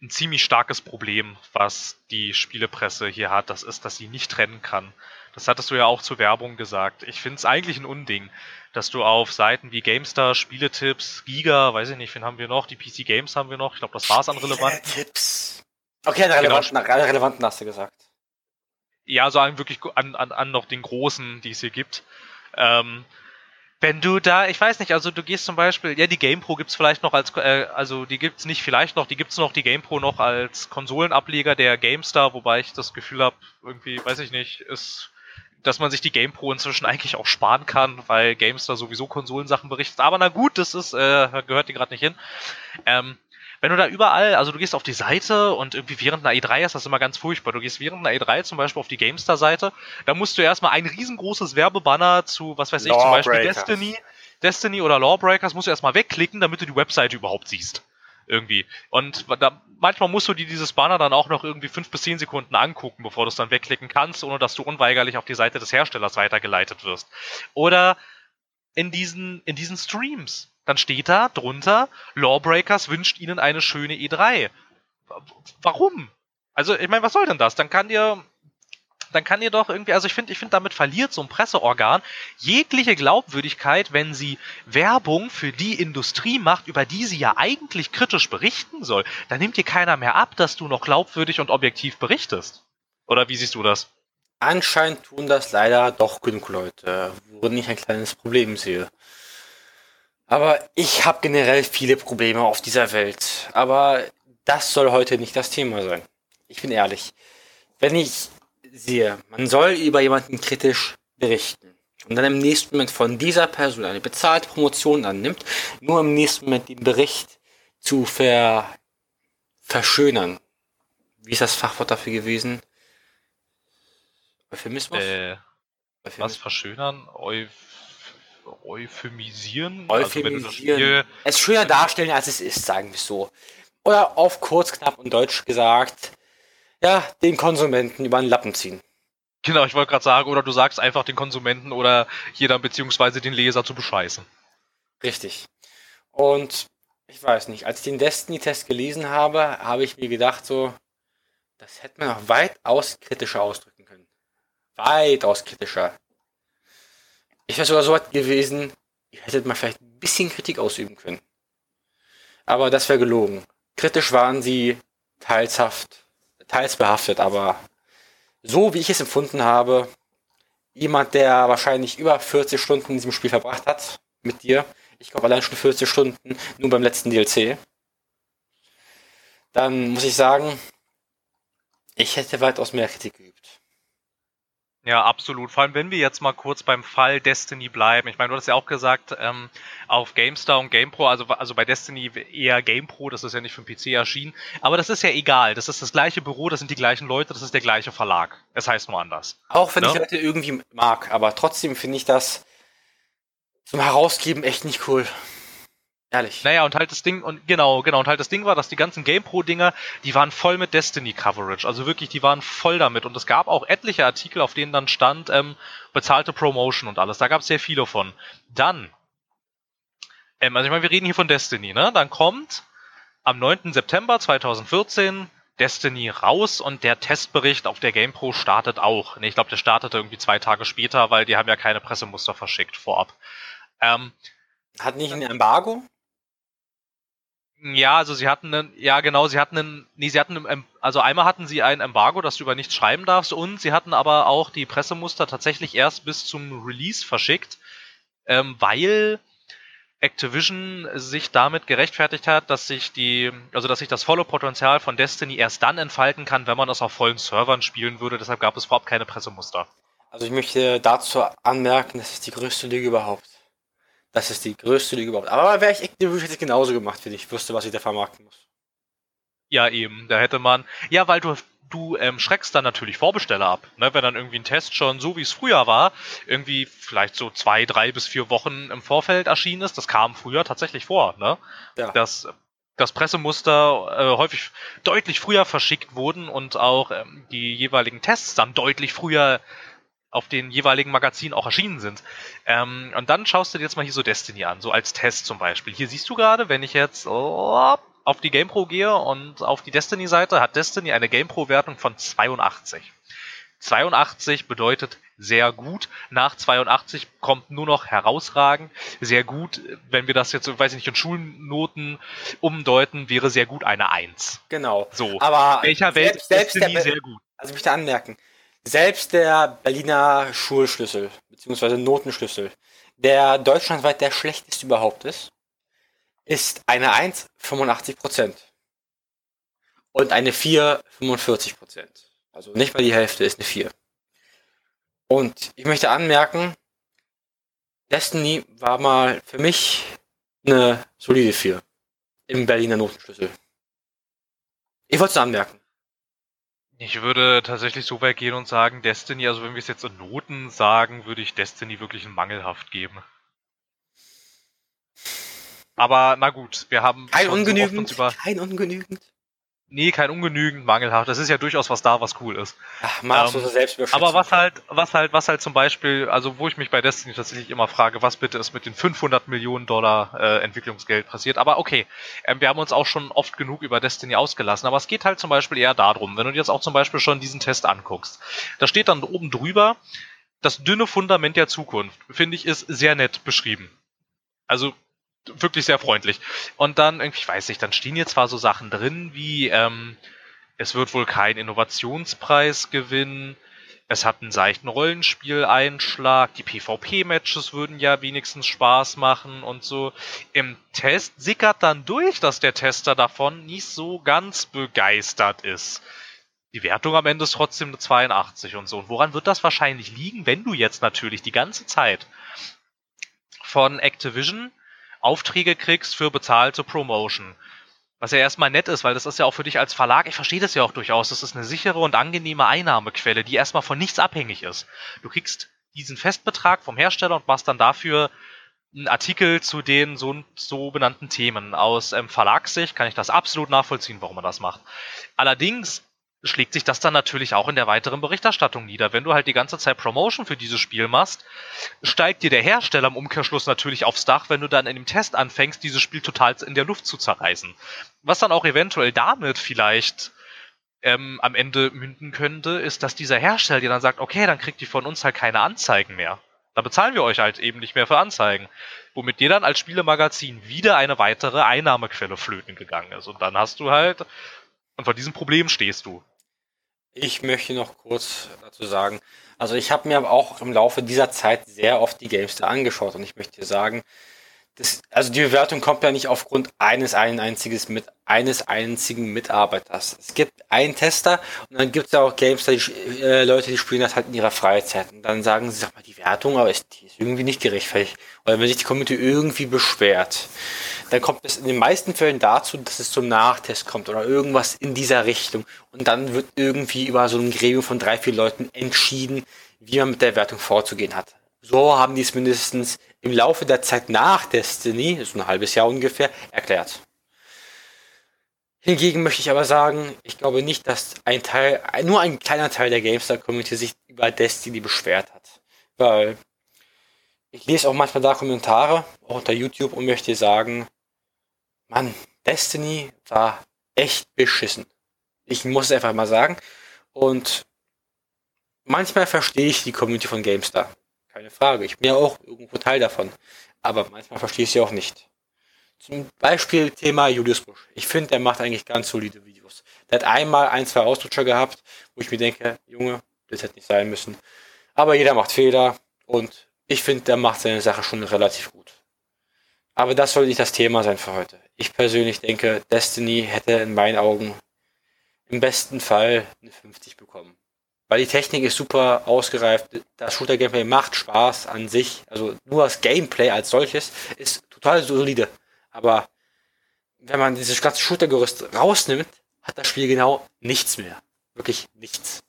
ein ziemlich starkes Problem, was die Spielepresse hier hat. Das ist, dass sie nicht trennen kann. Das hattest du ja auch zur Werbung gesagt. Ich finde es eigentlich ein Unding dass du auf Seiten wie GameStar, Spieletipps, Giga, weiß ich nicht, wen haben wir noch? Die PC Games haben wir noch. Ich glaube, das war's an relevanten. Tipps. Okay, an relevanten, genau. relevanten hast du gesagt. Ja, so an wirklich an, an, an noch den großen, die es hier gibt. Ähm, wenn du da, ich weiß nicht, also du gehst zum Beispiel, ja, die GamePro gibt's vielleicht noch als, äh, also die gibt's nicht vielleicht noch, die gibt's noch, die GamePro noch als Konsolenableger der GameStar, wobei ich das Gefühl habe, irgendwie, weiß ich nicht, ist dass man sich die GamePro inzwischen eigentlich auch sparen kann, weil GameStar sowieso Konsolensachen berichtet. Aber na gut, das ist, äh, gehört die gerade nicht hin. Ähm, wenn du da überall, also du gehst auf die Seite und irgendwie während einer E3 ist das immer ganz furchtbar. Du gehst während einer E3 zum Beispiel auf die GameStar-Seite, da musst du erstmal ein riesengroßes Werbebanner zu, was weiß ich, zum Beispiel Destiny, Destiny oder Lawbreakers musst du erstmal wegklicken, damit du die Webseite überhaupt siehst irgendwie. Und da, manchmal musst du dir dieses Banner dann auch noch irgendwie fünf bis zehn Sekunden angucken, bevor du es dann wegklicken kannst, ohne dass du unweigerlich auf die Seite des Herstellers weitergeleitet wirst. Oder in diesen, in diesen Streams. Dann steht da drunter, Lawbreakers wünscht ihnen eine schöne E3. Warum? Also, ich meine, was soll denn das? Dann kann dir dann kann ihr doch irgendwie, also ich finde, ich finde, damit verliert so ein Presseorgan jegliche Glaubwürdigkeit, wenn sie Werbung für die Industrie macht, über die sie ja eigentlich kritisch berichten soll. Dann nimmt dir keiner mehr ab, dass du noch glaubwürdig und objektiv berichtest. Oder wie siehst du das? Anscheinend tun das leider doch genug Leute, worin ich ein kleines Problem sehe. Aber ich habe generell viele Probleme auf dieser Welt. Aber das soll heute nicht das Thema sein. Ich bin ehrlich. Wenn ich sehe, man soll über jemanden kritisch berichten und dann im nächsten Moment von dieser Person eine bezahlte Promotion annimmt, nur im nächsten Moment den Bericht zu ver verschönern. Wie ist das Fachwort dafür gewesen? Euphemismus? Äh, Euphemismus? Was verschönern? Euph euphemisieren? Euphemisieren. Also es schöner darstellen, als es ist, sagen wir so. Oder auf kurz, knapp und deutsch gesagt, ja, den Konsumenten über den Lappen ziehen. Genau, ich wollte gerade sagen, oder du sagst einfach den Konsumenten oder jeder beziehungsweise den Leser zu bescheißen. Richtig. Und ich weiß nicht, als ich den Destiny-Test gelesen habe, habe ich mir gedacht, so, das hätte man noch weitaus kritischer ausdrücken können. Weitaus kritischer. Ich wäre sogar so weit gewesen, ihr hättet mal vielleicht ein bisschen Kritik ausüben können. Aber das wäre gelogen. Kritisch waren sie teilshaft teils behaftet, aber so wie ich es empfunden habe, jemand, der wahrscheinlich über 40 Stunden in diesem Spiel verbracht hat, mit dir, ich glaube allein schon 40 Stunden nur beim letzten DLC, dann muss ich sagen, ich hätte weitaus mehr Kritik geübt. Ja, absolut. Vor allem, wenn wir jetzt mal kurz beim Fall Destiny bleiben. Ich meine, du hast ja auch gesagt, ähm, auf GameStar und GamePro, also, also bei Destiny eher GamePro, das ist ja nicht für den PC erschienen. Aber das ist ja egal. Das ist das gleiche Büro, das sind die gleichen Leute, das ist der gleiche Verlag. Es heißt nur anders. Auch wenn ne? ich Leute irgendwie mag, aber trotzdem finde ich das zum Herausgeben echt nicht cool. Ehrlich. Naja, und halt das Ding, und genau, genau, und halt das Ding war, dass die ganzen GamePro-Dinger, die waren voll mit Destiny-Coverage. Also wirklich, die waren voll damit. Und es gab auch etliche Artikel, auf denen dann stand, ähm, bezahlte Promotion und alles. Da gab es sehr viele von. Dann, ähm, also ich meine, wir reden hier von Destiny, ne? Dann kommt am 9. September 2014 Destiny raus und der Testbericht auf der GamePro startet auch. Ne, ich glaube, der startete irgendwie zwei Tage später, weil die haben ja keine Pressemuster verschickt vorab. Ähm, Hat nicht ein Embargo? Ja, also sie hatten einen, ja genau, sie hatten einen, nee, sie hatten, einen, also einmal hatten sie ein Embargo, dass du über nichts schreiben darfst und sie hatten aber auch die Pressemuster tatsächlich erst bis zum Release verschickt, ähm, weil Activision sich damit gerechtfertigt hat, dass sich die, also dass sich das volle Potenzial von Destiny erst dann entfalten kann, wenn man es auf vollen Servern spielen würde. Deshalb gab es vorab keine Pressemuster. Also ich möchte dazu anmerken, das ist die größte Lüge überhaupt. Das ist die größte Lüge überhaupt. Aber wäre ich Activision hätte ich genauso gemacht, wenn ich wüsste, was ich da vermarkten muss. Ja, eben. Da hätte man. Ja, weil du du ähm, schreckst dann natürlich Vorbesteller ab. Ne? Wenn dann irgendwie ein Test schon so wie es früher war, irgendwie vielleicht so zwei, drei bis vier Wochen im Vorfeld erschienen ist, das kam früher tatsächlich vor. Ne? Ja. Das dass Pressemuster äh, häufig deutlich früher verschickt wurden und auch ähm, die jeweiligen Tests dann deutlich früher auf den jeweiligen Magazinen auch erschienen sind. Ähm, und dann schaust du dir jetzt mal hier so Destiny an, so als Test zum Beispiel. Hier siehst du gerade, wenn ich jetzt oh, auf die GamePro gehe und auf die Destiny-Seite, hat Destiny eine GamePro-Wertung von 82. 82 bedeutet sehr gut. Nach 82 kommt nur noch herausragend. Sehr gut, wenn wir das jetzt, weiß ich nicht, in Schulnoten umdeuten, wäre sehr gut eine 1. Genau. So. Aber welcher Welt selbst, selbst Destiny der, sehr gut? Also ich möchte anmerken, selbst der Berliner Schulschlüssel, beziehungsweise Notenschlüssel, der deutschlandweit der schlechteste überhaupt ist, ist eine 1 85%. Und eine 4 45%. Also nicht mal die Hälfte ist eine 4. Und ich möchte anmerken, Destiny war mal für mich eine solide 4 im Berliner Notenschlüssel. Ich wollte es anmerken. Ich würde tatsächlich so weit gehen und sagen, Destiny, also wenn wir es jetzt in Noten sagen, würde ich Destiny wirklich ein mangelhaft geben. Aber na gut, wir haben kein ungenügend, über... kein ungenügend. Nee, kein ungenügend, mangelhaft. Das ist ja durchaus was da, was cool ist. Ach, Maßlose ähm. Aber was halt, was halt, was halt zum Beispiel, also wo ich mich bei Destiny tatsächlich immer frage, was bitte ist mit den 500 Millionen Dollar äh, Entwicklungsgeld passiert. Aber okay, ähm, wir haben uns auch schon oft genug über Destiny ausgelassen. Aber es geht halt zum Beispiel eher darum, wenn du dir jetzt auch zum Beispiel schon diesen Test anguckst, da steht dann oben drüber, das dünne Fundament der Zukunft, finde ich, ist sehr nett beschrieben. Also wirklich sehr freundlich. Und dann, irgendwie, ich weiß nicht, dann stehen hier zwar so Sachen drin wie, ähm, es wird wohl kein Innovationspreis gewinnen, es hat einen seichten Rollenspieleinschlag, die PvP-Matches würden ja wenigstens Spaß machen und so. Im Test sickert dann durch, dass der Tester davon nicht so ganz begeistert ist. Die Wertung am Ende ist trotzdem eine 82 und so. Und woran wird das wahrscheinlich liegen, wenn du jetzt natürlich die ganze Zeit von Activision Aufträge kriegst für bezahlte Promotion. Was ja erstmal nett ist, weil das ist ja auch für dich als Verlag, ich verstehe das ja auch durchaus, das ist eine sichere und angenehme Einnahmequelle, die erstmal von nichts abhängig ist. Du kriegst diesen Festbetrag vom Hersteller und machst dann dafür einen Artikel zu den so, so benannten Themen. Aus ähm, Verlagssicht kann ich das absolut nachvollziehen, warum man das macht. Allerdings schlägt sich das dann natürlich auch in der weiteren Berichterstattung nieder. Wenn du halt die ganze Zeit Promotion für dieses Spiel machst, steigt dir der Hersteller im Umkehrschluss natürlich aufs Dach, wenn du dann in dem Test anfängst, dieses Spiel total in der Luft zu zerreißen. Was dann auch eventuell damit vielleicht ähm, am Ende münden könnte, ist, dass dieser Hersteller dir dann sagt, okay, dann kriegt ihr von uns halt keine Anzeigen mehr. Da bezahlen wir euch halt eben nicht mehr für Anzeigen. Womit dir dann als Spielemagazin wieder eine weitere Einnahmequelle flöten gegangen ist. Und dann hast du halt und vor diesem Problem stehst du. Ich möchte noch kurz dazu sagen, also ich habe mir auch im Laufe dieser Zeit sehr oft die Gamester angeschaut und ich möchte sagen, das, also die Bewertung kommt ja nicht aufgrund eines ein einziges mit eines einzigen Mitarbeiters. Es gibt einen Tester und dann gibt es ja auch Gamester, die, äh, Leute, die spielen das halt in ihrer Freizeit und dann sagen sie, sag mal, die Wertung, aber ist, die ist irgendwie nicht gerechtfertigt. Oder wenn sich die Community irgendwie beschwert, dann kommt es in den meisten Fällen dazu, dass es zum Nachtest kommt oder irgendwas in dieser Richtung und dann wird irgendwie über so ein Gremium von drei, vier Leuten entschieden, wie man mit der Wertung vorzugehen hat. So haben die es mindestens im Laufe der Zeit nach Destiny, so ein halbes Jahr ungefähr, erklärt. Hingegen möchte ich aber sagen, ich glaube nicht, dass ein Teil, nur ein kleiner Teil der GameStar-Community sich über Destiny beschwert hat. Weil ich lese auch manchmal da Kommentare, auch unter YouTube, und möchte sagen, Mann, Destiny war echt beschissen. Ich muss es einfach mal sagen. Und manchmal verstehe ich die Community von GameStar. Keine Frage. Ich bin ja auch irgendwo Teil davon. Aber manchmal verstehe ich sie auch nicht. Zum Beispiel Thema Julius Busch. Ich finde, der macht eigentlich ganz solide Videos. Der hat einmal ein, zwei Ausrutscher gehabt, wo ich mir denke, Junge, das hätte nicht sein müssen. Aber jeder macht Fehler und ich finde, der macht seine Sache schon relativ gut. Aber das soll nicht das Thema sein für heute. Ich persönlich denke, Destiny hätte in meinen Augen im besten Fall eine 50 bekommen. Weil die Technik ist super ausgereift, das Shooter-Gameplay macht Spaß an sich. Also nur das Gameplay als solches ist total solide. Aber wenn man dieses ganze Shooter-Gerüst rausnimmt, hat das Spiel genau nichts mehr. Wirklich nichts.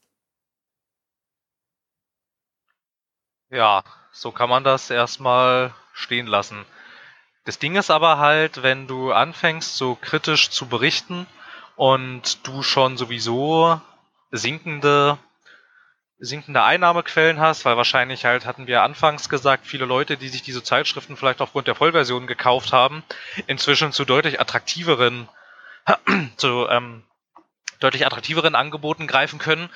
Ja, so kann man das erstmal stehen lassen. Das Ding ist aber halt, wenn du anfängst, so kritisch zu berichten und du schon sowieso sinkende, sinkende Einnahmequellen hast, weil wahrscheinlich halt, hatten wir anfangs gesagt, viele Leute, die sich diese Zeitschriften vielleicht aufgrund der Vollversion gekauft haben, inzwischen zu deutlich attraktiveren, zu ähm, deutlich attraktiveren Angeboten greifen können,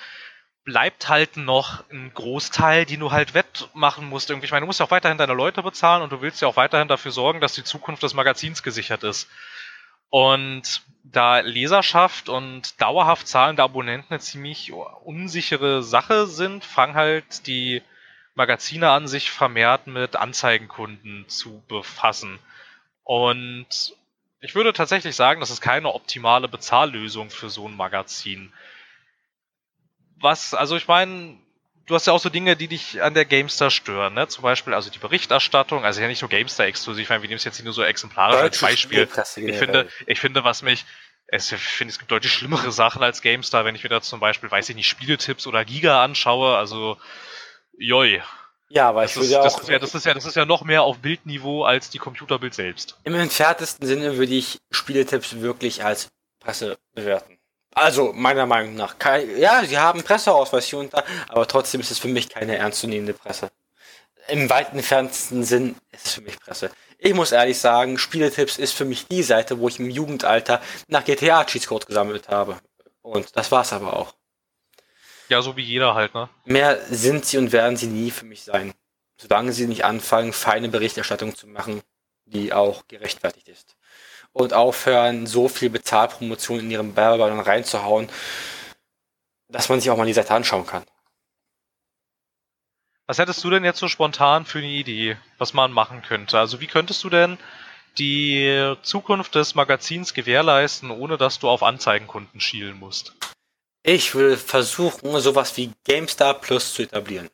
bleibt halt noch ein Großteil, die du halt wettmachen musst. Irgendwie, ich meine, du musst ja auch weiterhin deine Leute bezahlen und du willst ja auch weiterhin dafür sorgen, dass die Zukunft des Magazins gesichert ist. Und da Leserschaft und dauerhaft zahlende Abonnenten eine ziemlich unsichere Sache sind, fangen halt die Magazine an, sich vermehrt mit Anzeigenkunden zu befassen. Und ich würde tatsächlich sagen, das ist keine optimale Bezahllösung für so ein Magazin was, also ich meine, du hast ja auch so Dinge, die dich an der GameStar stören, ne? Zum Beispiel also die Berichterstattung, also ja nicht nur GameStar exklusiv, ich meine, wir nehmen es jetzt nicht nur so exemplarisch als Beispiel. Ich finde, ich finde, was mich, es, ich finde, es gibt deutlich schlimmere Sachen als GameStar, wenn ich mir da zum Beispiel, weiß ich nicht, Spieletipps oder Giga anschaue, also, joi. Ja, aber ich würde ja auch. Das ist ja, das ist ja, das ist ja noch mehr auf Bildniveau als die Computerbild selbst. Im entferntesten Sinne würde ich Spieletipps wirklich als Presse bewerten. Also, meiner Meinung nach. Ja, sie haben Presseausweis hier und da, aber trotzdem ist es für mich keine ernstzunehmende Presse. Im weiten entferntesten Sinn ist es für mich Presse. Ich muss ehrlich sagen, Spieletipps ist für mich die Seite, wo ich im Jugendalter nach GTA Cheatscode gesammelt habe. Und das war's aber auch. Ja, so wie jeder halt, ne? Mehr sind sie und werden sie nie für mich sein. Solange sie nicht anfangen, feine Berichterstattung zu machen, die auch gerechtfertigt ist und aufhören, so viel Bezahlpromotion in ihren Werbeballon reinzuhauen, dass man sich auch mal die Seite anschauen kann. Was hättest du denn jetzt so spontan für eine Idee, was man machen könnte? Also wie könntest du denn die Zukunft des Magazins gewährleisten, ohne dass du auf Anzeigenkunden schielen musst? Ich will versuchen, sowas wie GameStar Plus zu etablieren.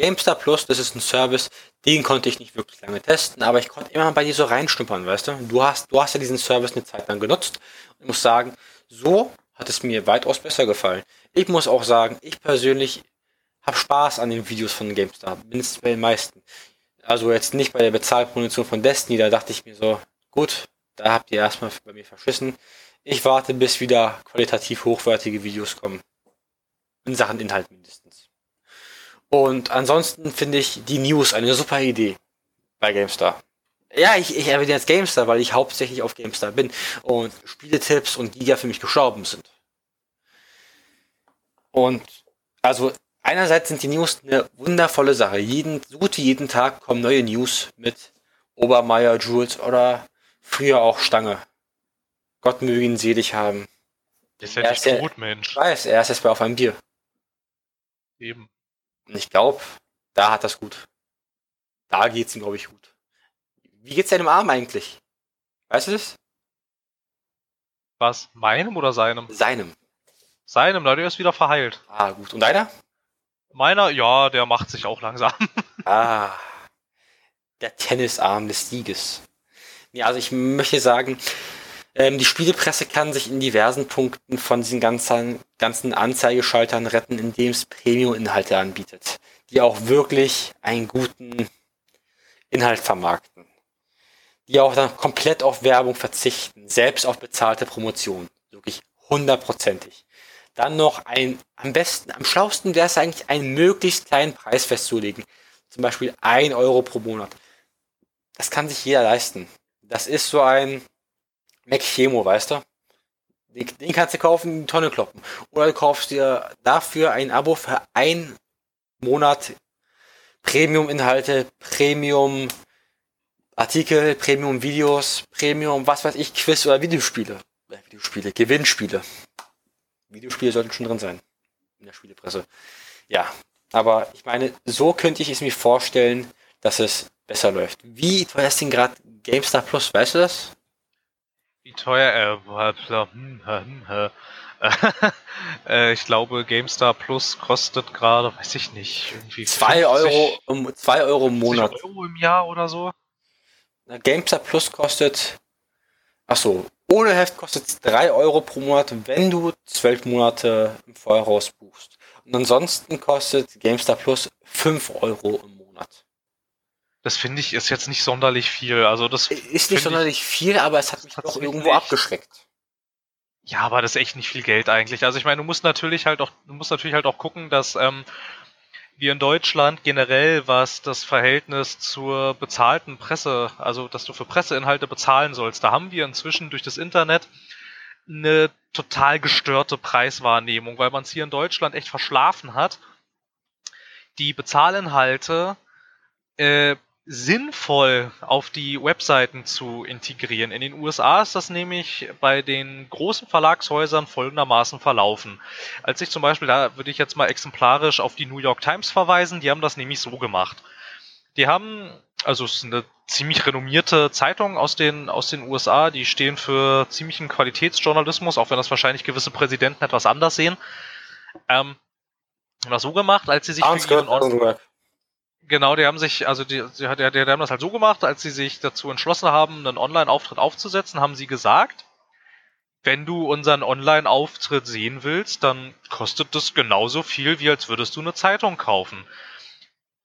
GameStar Plus, das ist ein Service, den konnte ich nicht wirklich lange testen, aber ich konnte immer bei dir so reinschnuppern, weißt du? Du hast, du hast ja diesen Service eine Zeit lang genutzt und muss sagen, so hat es mir weitaus besser gefallen. Ich muss auch sagen, ich persönlich habe Spaß an den Videos von GameStar, mindestens bei den meisten. Also jetzt nicht bei der Bezahlproduktion von Destiny, da dachte ich mir so, gut, da habt ihr erstmal bei mir verschissen. Ich warte, bis wieder qualitativ hochwertige Videos kommen. In Sachen Inhalt mindestens. Und ansonsten finde ich die News eine super Idee bei GameStar. Ja, ich, ich erwähne jetzt GameStar, weil ich hauptsächlich auf GameStar bin und Spieletipps und Giga für mich gestorben sind. Und also einerseits sind die News eine wundervolle Sache. Jeden, so gut wie jeden Tag kommen neue News mit Obermeier, Jules oder früher auch Stange. Gott möge ihn selig haben. Ist ja nicht tot, Mensch. Ich weiß, er ist jetzt bei auf einem Bier. Eben. Und ich glaube, da hat das gut. Da geht's ihm, glaube ich, gut. Wie geht's deinem Arm eigentlich? Weißt du das? Was? Meinem oder seinem? Seinem. Seinem, da der ist wieder verheilt. Ah, gut. Und deiner? Meiner, ja, der macht sich auch langsam. ah. Der Tennisarm des Sieges. Ja, also ich möchte sagen, ähm, die Spielepresse kann sich in diversen Punkten von diesen ganzen, ganzen Anzeigeschaltern retten, indem es Premium-Inhalte anbietet, die auch wirklich einen guten Inhalt vermarkten. Die auch dann komplett auf Werbung verzichten, selbst auf bezahlte Promotion. Wirklich hundertprozentig. Dann noch ein, am besten, am schlausten wäre es eigentlich, einen möglichst kleinen Preis festzulegen. Zum Beispiel ein Euro pro Monat. Das kann sich jeder leisten. Das ist so ein, Mac Chemo, weißt du? Den, den kannst du kaufen, Tonne kloppen. Oder du kaufst dir dafür ein Abo für einen Monat Premium-Inhalte, Premium-Artikel, Premium-Videos, Premium, was weiß ich, Quiz oder Videospiele. Äh, Videospiele, Gewinnspiele. Videospiele sollten schon drin sein. In der Spielepresse. Ja, aber ich meine, so könnte ich es mir vorstellen, dass es besser läuft. Wie teuer ist denn gerade GameStar Plus, weißt du das? Wie teuer er war. Hm, hm, äh, ich glaube, GameStar Plus kostet gerade, weiß ich nicht, irgendwie 2 Euro, um, zwei Euro im Monat. Euro im Jahr oder so. GameStar Plus kostet, achso, ohne Heft kostet es 3 Euro pro Monat, wenn du 12 Monate im Voraus buchst. Und ansonsten kostet GameStar Plus 5 Euro im Monat. Das finde ich ist jetzt nicht sonderlich viel. Also das ist nicht sonderlich ich, viel, aber es hat mich doch irgendwo abgeschreckt. Ja, aber das ist echt nicht viel Geld eigentlich. Also ich meine, du musst natürlich halt auch, du musst natürlich halt auch gucken, dass ähm, wir in Deutschland generell, was das Verhältnis zur bezahlten Presse, also dass du für Presseinhalte bezahlen sollst, da haben wir inzwischen durch das Internet eine total gestörte Preiswahrnehmung, weil man es hier in Deutschland echt verschlafen hat. Die Bezahlinhalte äh, sinnvoll auf die Webseiten zu integrieren. In den USA ist das nämlich bei den großen Verlagshäusern folgendermaßen verlaufen. Als ich zum Beispiel, da würde ich jetzt mal exemplarisch auf die New York Times verweisen, die haben das nämlich so gemacht. Die haben, also es ist eine ziemlich renommierte Zeitung aus den, aus den USA, die stehen für ziemlichen Qualitätsjournalismus, auch wenn das wahrscheinlich gewisse Präsidenten etwas anders sehen. Ähm, haben das so gemacht, als sie sich für ihren Online Genau, die haben sich, also die, die, die, die haben das halt so gemacht, als sie sich dazu entschlossen haben, einen Online-Auftritt aufzusetzen, haben sie gesagt, wenn du unseren Online-Auftritt sehen willst, dann kostet das genauso viel, wie als würdest du eine Zeitung kaufen.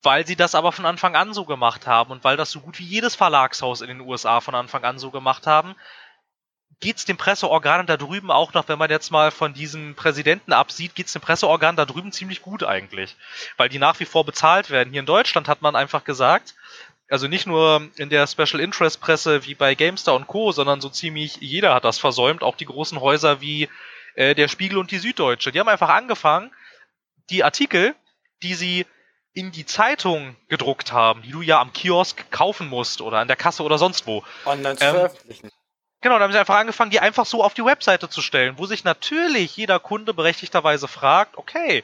Weil sie das aber von Anfang an so gemacht haben und weil das so gut wie jedes Verlagshaus in den USA von Anfang an so gemacht haben, geht's dem Presseorgan da drüben auch noch, wenn man jetzt mal von diesem Präsidenten absieht, geht's dem Presseorgan da drüben ziemlich gut eigentlich. Weil die nach wie vor bezahlt werden. Hier in Deutschland hat man einfach gesagt, also nicht nur in der Special Interest Presse wie bei GameStar und Co., sondern so ziemlich jeder hat das versäumt, auch die großen Häuser wie äh, der Spiegel und die Süddeutsche. Die haben einfach angefangen, die Artikel, die sie in die Zeitung gedruckt haben, die du ja am Kiosk kaufen musst oder an der Kasse oder sonst wo. Online zu ähm, veröffentlichen. Genau, da haben sie einfach angefangen, die einfach so auf die Webseite zu stellen, wo sich natürlich jeder Kunde berechtigterweise fragt, okay,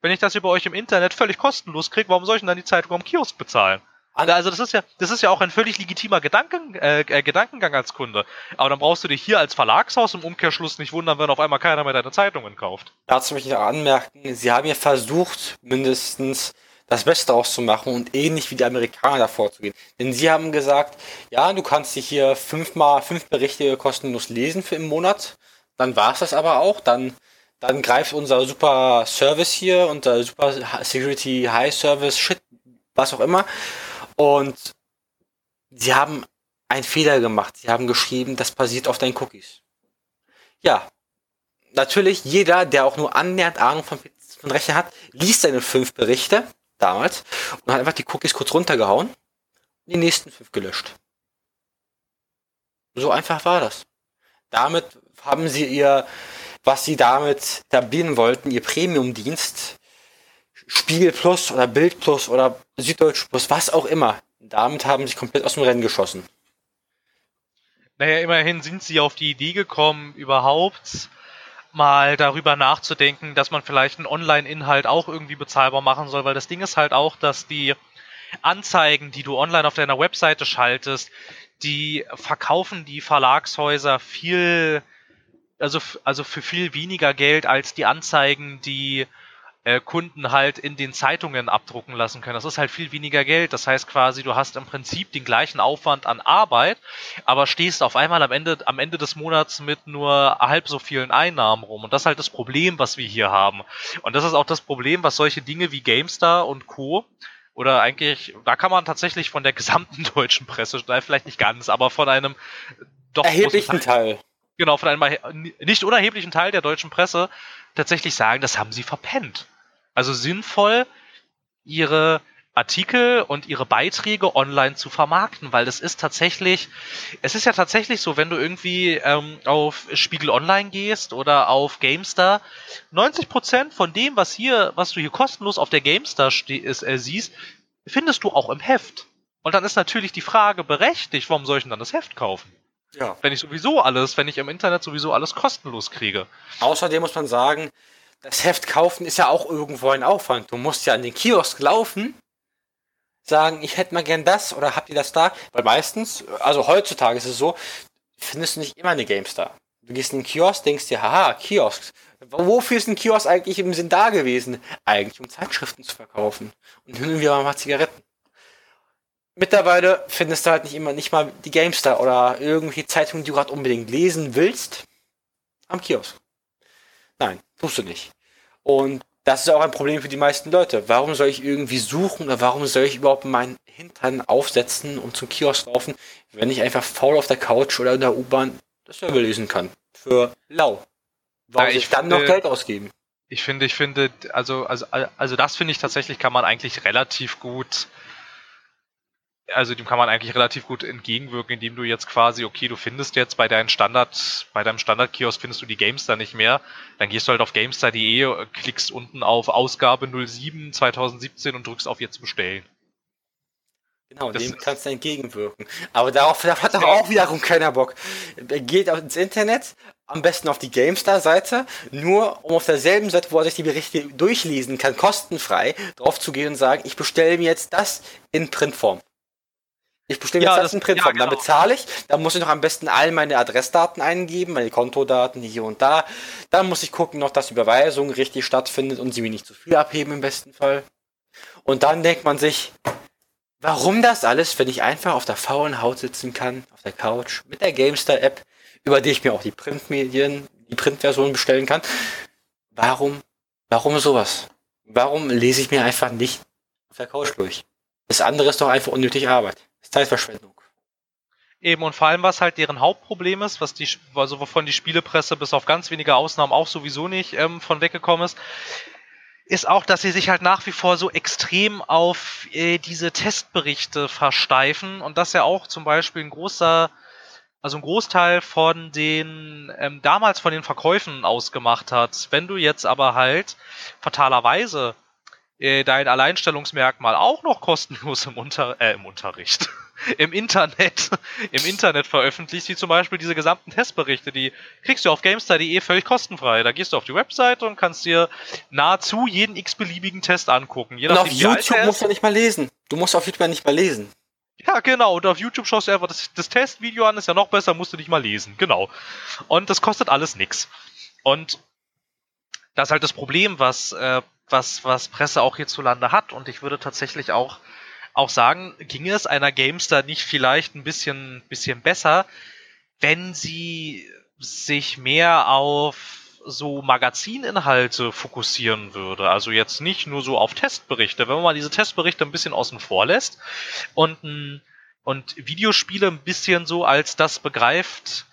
wenn ich das über euch im Internet völlig kostenlos kriege, warum soll ich denn dann die Zeitung am Kiosk bezahlen? Also das ist ja, das ist ja auch ein völlig legitimer Gedanken, äh, äh, Gedankengang als Kunde. Aber dann brauchst du dich hier als Verlagshaus im Umkehrschluss nicht wundern, wenn auf einmal keiner mehr deine Zeitungen kauft. Dazu möchte ich noch anmerken, sie haben ja versucht, mindestens das Beste auszumachen und ähnlich wie die Amerikaner davor zu gehen. Denn sie haben gesagt, ja, du kannst dich hier fünfmal fünf Berichte kostenlos lesen für im Monat. Dann war es das aber auch. Dann, dann greift unser super Service hier, unser super Security High Service, Shit, was auch immer. Und sie haben einen Fehler gemacht. Sie haben geschrieben, das basiert auf deinen Cookies. Ja, natürlich jeder, der auch nur annähernd Ahnung von, von Rechner hat, liest seine fünf Berichte damals und hat einfach die Cookies kurz runtergehauen und die nächsten fünf gelöscht. So einfach war das. Damit haben sie ihr, was sie damit etablieren wollten, ihr Premium-Dienst, Spiegel Plus oder Bild Plus oder Süddeutsch Plus, was auch immer. Damit haben sie komplett aus dem Rennen geschossen. Naja, immerhin sind sie auf die Idee gekommen, überhaupt mal darüber nachzudenken, dass man vielleicht einen Online-Inhalt auch irgendwie bezahlbar machen soll, weil das Ding ist halt auch, dass die Anzeigen, die du online auf deiner Webseite schaltest, die verkaufen die Verlagshäuser viel, also, also für viel weniger Geld als die Anzeigen, die äh, Kunden halt in den Zeitungen abdrucken lassen können. Das ist halt viel weniger Geld. Das heißt quasi, du hast im Prinzip den gleichen Aufwand an Arbeit, aber stehst auf einmal am Ende, am Ende des Monats mit nur halb so vielen Einnahmen rum. Und das ist halt das Problem, was wir hier haben. Und das ist auch das Problem, was solche Dinge wie GameStar und Co oder eigentlich, da kann man tatsächlich von der gesamten deutschen Presse, vielleicht nicht ganz, aber von einem doch erheblichen Teil, Teil. Genau, von einem nicht unerheblichen Teil der deutschen Presse tatsächlich sagen, das haben sie verpennt. Also sinnvoll, ihre Artikel und ihre Beiträge online zu vermarkten, weil das ist tatsächlich, es ist ja tatsächlich so, wenn du irgendwie ähm, auf Spiegel Online gehst oder auf GameStar, 90% von dem, was hier, was du hier kostenlos auf der GameStar ist, äh, siehst, findest du auch im Heft. Und dann ist natürlich die Frage berechtigt, warum soll ich denn dann das Heft kaufen? Ja. Wenn ich sowieso alles, wenn ich im Internet sowieso alles kostenlos kriege. Außerdem muss man sagen, das Heft kaufen ist ja auch irgendwo ein Aufwand. Du musst ja an den Kiosk laufen, sagen, ich hätte mal gern das oder habt ihr das da? Weil meistens, also heutzutage ist es so, findest du nicht immer eine GameStar. Du gehst in den Kiosk, denkst dir, haha, Kiosk. Wofür ist ein Kiosk eigentlich im Sinn da gewesen? Eigentlich um Zeitschriften zu verkaufen. Und hin und mal Zigaretten. Mittlerweile findest du halt nicht immer, nicht mal die GameStar oder irgendwelche Zeitungen, die du gerade unbedingt lesen willst, am Kiosk. Nein, tust du nicht. Und das ist auch ein Problem für die meisten Leute. Warum soll ich irgendwie suchen oder warum soll ich überhaupt meinen Hintern aufsetzen und zum Kiosk laufen, wenn ich einfach faul auf der Couch oder in der U-Bahn das selber lesen kann? Für lau. Warum ja, ich dann finde, noch Geld ausgeben? Ich finde, ich finde, also, also, also das finde ich tatsächlich kann man eigentlich relativ gut also dem kann man eigentlich relativ gut entgegenwirken, indem du jetzt quasi, okay, du findest jetzt bei deinem Standard, bei deinem Standard-Kiosk findest du die Gamestar nicht mehr, dann gehst du halt auf gamestar.de, klickst unten auf Ausgabe 07 2017 und drückst auf jetzt bestellen. Genau, das dem kannst du entgegenwirken. Aber darauf hat doch auch wiederum keiner Bock. Er geht ins Internet, am besten auf die GameStar-Seite, nur um auf derselben Seite, wo er sich die Berichte durchlesen kann, kostenfrei, drauf zu gehen und sagen, ich bestelle mir jetzt das in Printform. Ich bestelle jetzt ja, das in Printform. Ja, genau. Dann bezahle ich. Dann muss ich noch am besten all meine Adressdaten eingeben, meine Kontodaten hier und da. Dann muss ich gucken noch, dass die Überweisung richtig stattfindet und sie mir nicht zu viel abheben im besten Fall. Und dann denkt man sich, warum das alles, wenn ich einfach auf der faulen Haut sitzen kann, auf der Couch, mit der GameStar-App, über die ich mir auch die Printmedien, die Printversion bestellen kann. Warum, warum sowas? Warum lese ich mir einfach nicht auf der Couch durch? Das andere ist doch einfach unnötig Arbeit. Zeitverschwendung. Eben, und vor allem, was halt deren Hauptproblem ist, was die, also wovon die Spielepresse bis auf ganz wenige Ausnahmen auch sowieso nicht ähm, von weggekommen ist, ist auch, dass sie sich halt nach wie vor so extrem auf äh, diese Testberichte versteifen und dass ja auch zum Beispiel ein großer, also ein Großteil von den, ähm, damals von den Verkäufen ausgemacht hat. Wenn du jetzt aber halt fatalerweise äh, dein Alleinstellungsmerkmal auch noch kostenlos im, Unter äh, im Unterricht, im Internet, im Internet veröffentlicht, wie zum Beispiel diese gesamten Testberichte, die kriegst du auf GameStar.de völlig kostenfrei. Da gehst du auf die Webseite und kannst dir nahezu jeden x-beliebigen Test angucken. und auf YouTube musst du nicht mal lesen. Du musst auf YouTube nicht mal lesen. Ja, genau. Und auf YouTube schaust du einfach das, das Testvideo an, ist ja noch besser, musst du nicht mal lesen. Genau. Und das kostet alles nix. Und das ist halt das Problem, was äh, was, was Presse auch hierzulande hat. Und ich würde tatsächlich auch, auch sagen, ginge es einer Gamestar nicht vielleicht ein bisschen, bisschen besser, wenn sie sich mehr auf so Magazininhalte fokussieren würde. Also jetzt nicht nur so auf Testberichte. Wenn man mal diese Testberichte ein bisschen außen vor lässt und, und Videospiele ein bisschen so als das begreift,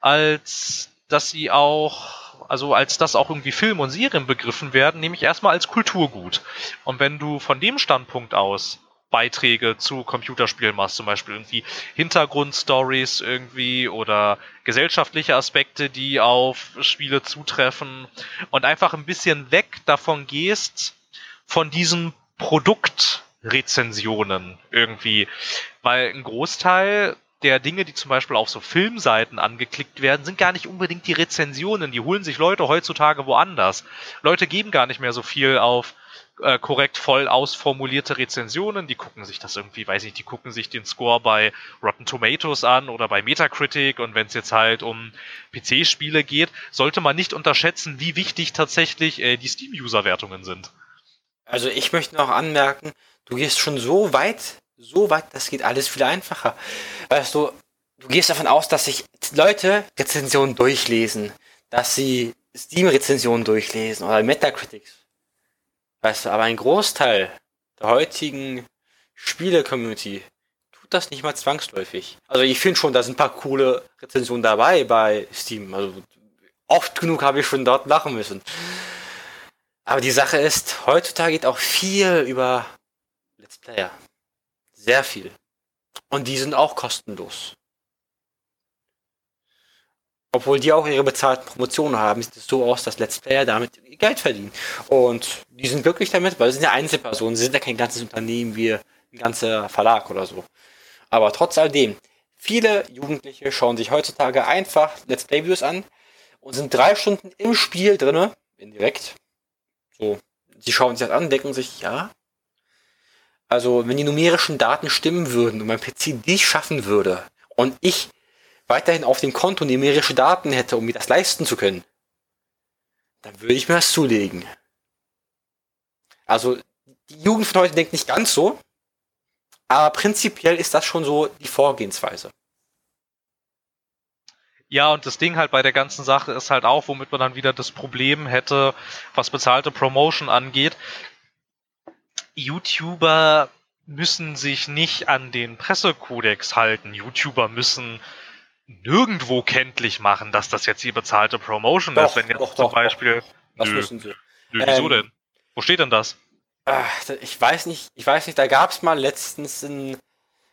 als dass sie auch also als das auch irgendwie Film und Serien begriffen werden, nämlich erstmal als Kulturgut. Und wenn du von dem Standpunkt aus Beiträge zu Computerspielen machst, zum Beispiel irgendwie Hintergrundstories irgendwie oder gesellschaftliche Aspekte, die auf Spiele zutreffen und einfach ein bisschen weg davon gehst, von diesen Produktrezensionen irgendwie, weil ein Großteil der Dinge, die zum Beispiel auf so Filmseiten angeklickt werden, sind gar nicht unbedingt die Rezensionen. Die holen sich Leute heutzutage woanders. Leute geben gar nicht mehr so viel auf äh, korrekt voll ausformulierte Rezensionen. Die gucken sich das irgendwie, weiß ich, die gucken sich den Score bei Rotten Tomatoes an oder bei Metacritic und wenn es jetzt halt um PC-Spiele geht, sollte man nicht unterschätzen, wie wichtig tatsächlich äh, die Steam-User-Wertungen sind. Also ich möchte noch anmerken, du gehst schon so weit so weit, das geht alles viel einfacher. Weißt du, du gehst davon aus, dass sich Leute Rezensionen durchlesen, dass sie Steam-Rezensionen durchlesen oder Metacritics. Weißt du, aber ein Großteil der heutigen Spiele-Community tut das nicht mal zwangsläufig. Also ich finde schon, da sind ein paar coole Rezensionen dabei bei Steam. Also oft genug habe ich schon dort lachen müssen. Aber die Sache ist, heutzutage geht auch viel über Let's Player. Sehr viel. Und die sind auch kostenlos. Obwohl die auch ihre bezahlten Promotionen haben, sieht es so aus, dass Let's Player damit Geld verdienen. Und die sind glücklich damit, weil sie sind ja Einzelpersonen, sie sind ja kein ganzes Unternehmen wie ein ganzer Verlag oder so. Aber trotz alledem, viele Jugendliche schauen sich heutzutage einfach Let's Play-Videos an und sind drei Stunden im Spiel drinne, indirekt. So, sie schauen sich das an, denken sich, ja, also, wenn die numerischen Daten stimmen würden und mein PC dies schaffen würde und ich weiterhin auf dem Konto numerische Daten hätte, um mir das leisten zu können, dann würde ich mir das zulegen. Also, die Jugend von heute denkt nicht ganz so, aber prinzipiell ist das schon so die Vorgehensweise. Ja, und das Ding halt bei der ganzen Sache ist halt auch, womit man dann wieder das Problem hätte, was bezahlte Promotion angeht. YouTuber müssen sich nicht an den Pressekodex halten. YouTuber müssen nirgendwo kenntlich machen, dass das jetzt die bezahlte Promotion Doch, ist. Wenn jetzt doch, zum doch, Beispiel. Das Nö. müssen sie. Nö, wieso Ähm, denn? Wo steht denn das? Ich weiß nicht, ich weiß nicht, da gab es mal letztens einen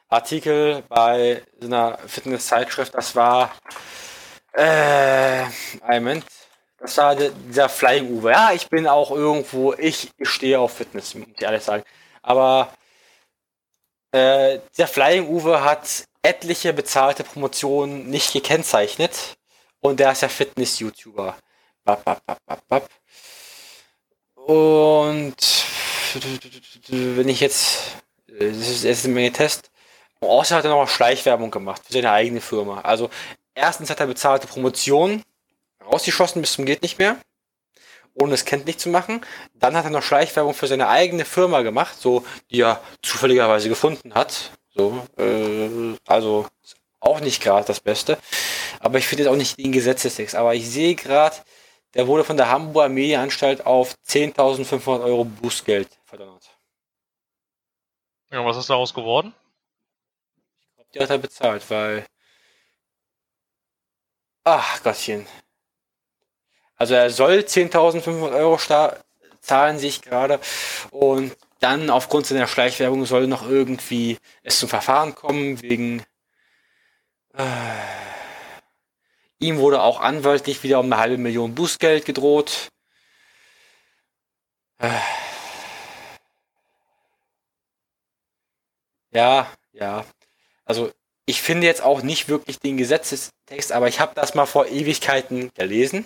Artikel bei so einer Fitness-Zeitschrift, das war, äh, Moment, das war der, dieser Flying Uwe. Ja, ich bin auch irgendwo, ich, ich stehe auf Fitness, muss ich ehrlich sagen. Aber äh, der Flying Uwe hat etliche bezahlte Promotionen nicht gekennzeichnet und der ist ja Fitness-YouTuber. Und wenn ich jetzt, äh, das ist erst eine Menge Test, außer hat er noch Schleichwerbung gemacht für seine eigene Firma. Also erstens hat er bezahlte Promotionen rausgeschossen bis zum geht nicht mehr, ohne es kenntlich zu machen. Dann hat er noch Schleichwerbung für seine eigene Firma gemacht, so die er zufälligerweise gefunden hat. So, äh, also auch nicht gerade das Beste. Aber ich finde jetzt auch nicht den Gesetzestext. Aber ich sehe gerade, der wurde von der Hamburger Medienanstalt auf 10.500 Euro Bußgeld verdonnert. Ja, was ist daraus geworden? Ich glaube, die hat er bezahlt, weil. Ach Gottchen. Also er soll 10.500 Euro zahlen, sehe ich gerade. Und dann aufgrund seiner Schleichwerbung soll noch irgendwie es zum Verfahren kommen, wegen. Äh, ihm wurde auch anwaltlich wieder um eine halbe Million Bußgeld gedroht. Äh, ja, ja. Also ich finde jetzt auch nicht wirklich den Gesetzestext, aber ich habe das mal vor Ewigkeiten gelesen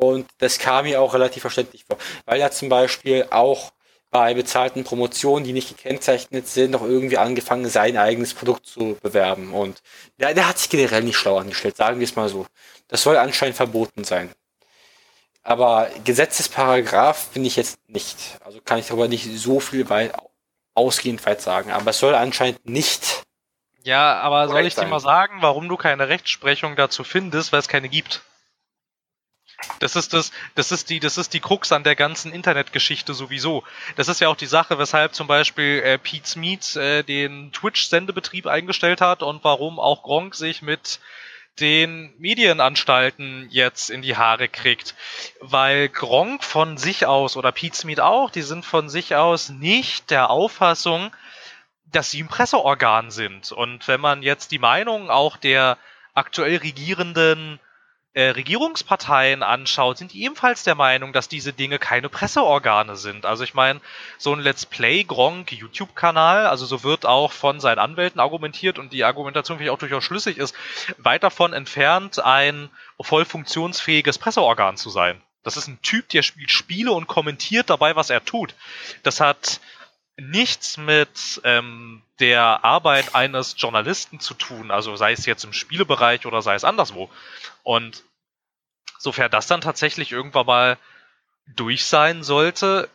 und das kam mir auch relativ verständlich vor, weil er zum Beispiel auch bei bezahlten Promotionen, die nicht gekennzeichnet sind, noch irgendwie angefangen, sein eigenes Produkt zu bewerben. Und der, der hat sich generell nicht schlau angestellt, sagen wir es mal so. Das soll anscheinend verboten sein. Aber Gesetzesparagraph finde ich jetzt nicht. Also kann ich darüber nicht so viel weit ausgehend weit sagen. Aber es soll anscheinend nicht Ja, aber soll ich dir sein. mal sagen, warum du keine Rechtsprechung dazu findest, weil es keine gibt? Das ist das, das ist die, das ist die Krux an der ganzen Internetgeschichte sowieso. Das ist ja auch die Sache, weshalb zum Beispiel äh, Pete's Meat äh, den Twitch-Sendebetrieb eingestellt hat und warum auch Gronk sich mit den Medienanstalten jetzt in die Haare kriegt. Weil Gronk von sich aus oder Pete's Meat auch, die sind von sich aus nicht der Auffassung, dass sie ein Presseorgan sind. Und wenn man jetzt die Meinung auch der aktuell regierenden äh, Regierungsparteien anschaut, sind die ebenfalls der Meinung, dass diese Dinge keine Presseorgane sind. Also ich meine, so ein Let's Play Gronk YouTube-Kanal, also so wird auch von seinen Anwälten argumentiert und die Argumentation finde ich auch durchaus schlüssig ist, weit davon entfernt, ein voll funktionsfähiges Presseorgan zu sein. Das ist ein Typ, der spielt Spiele und kommentiert dabei, was er tut. Das hat nichts mit ähm, der Arbeit eines Journalisten zu tun, also sei es jetzt im Spielebereich oder sei es anderswo. Und sofern das dann tatsächlich irgendwann mal durch sein sollte,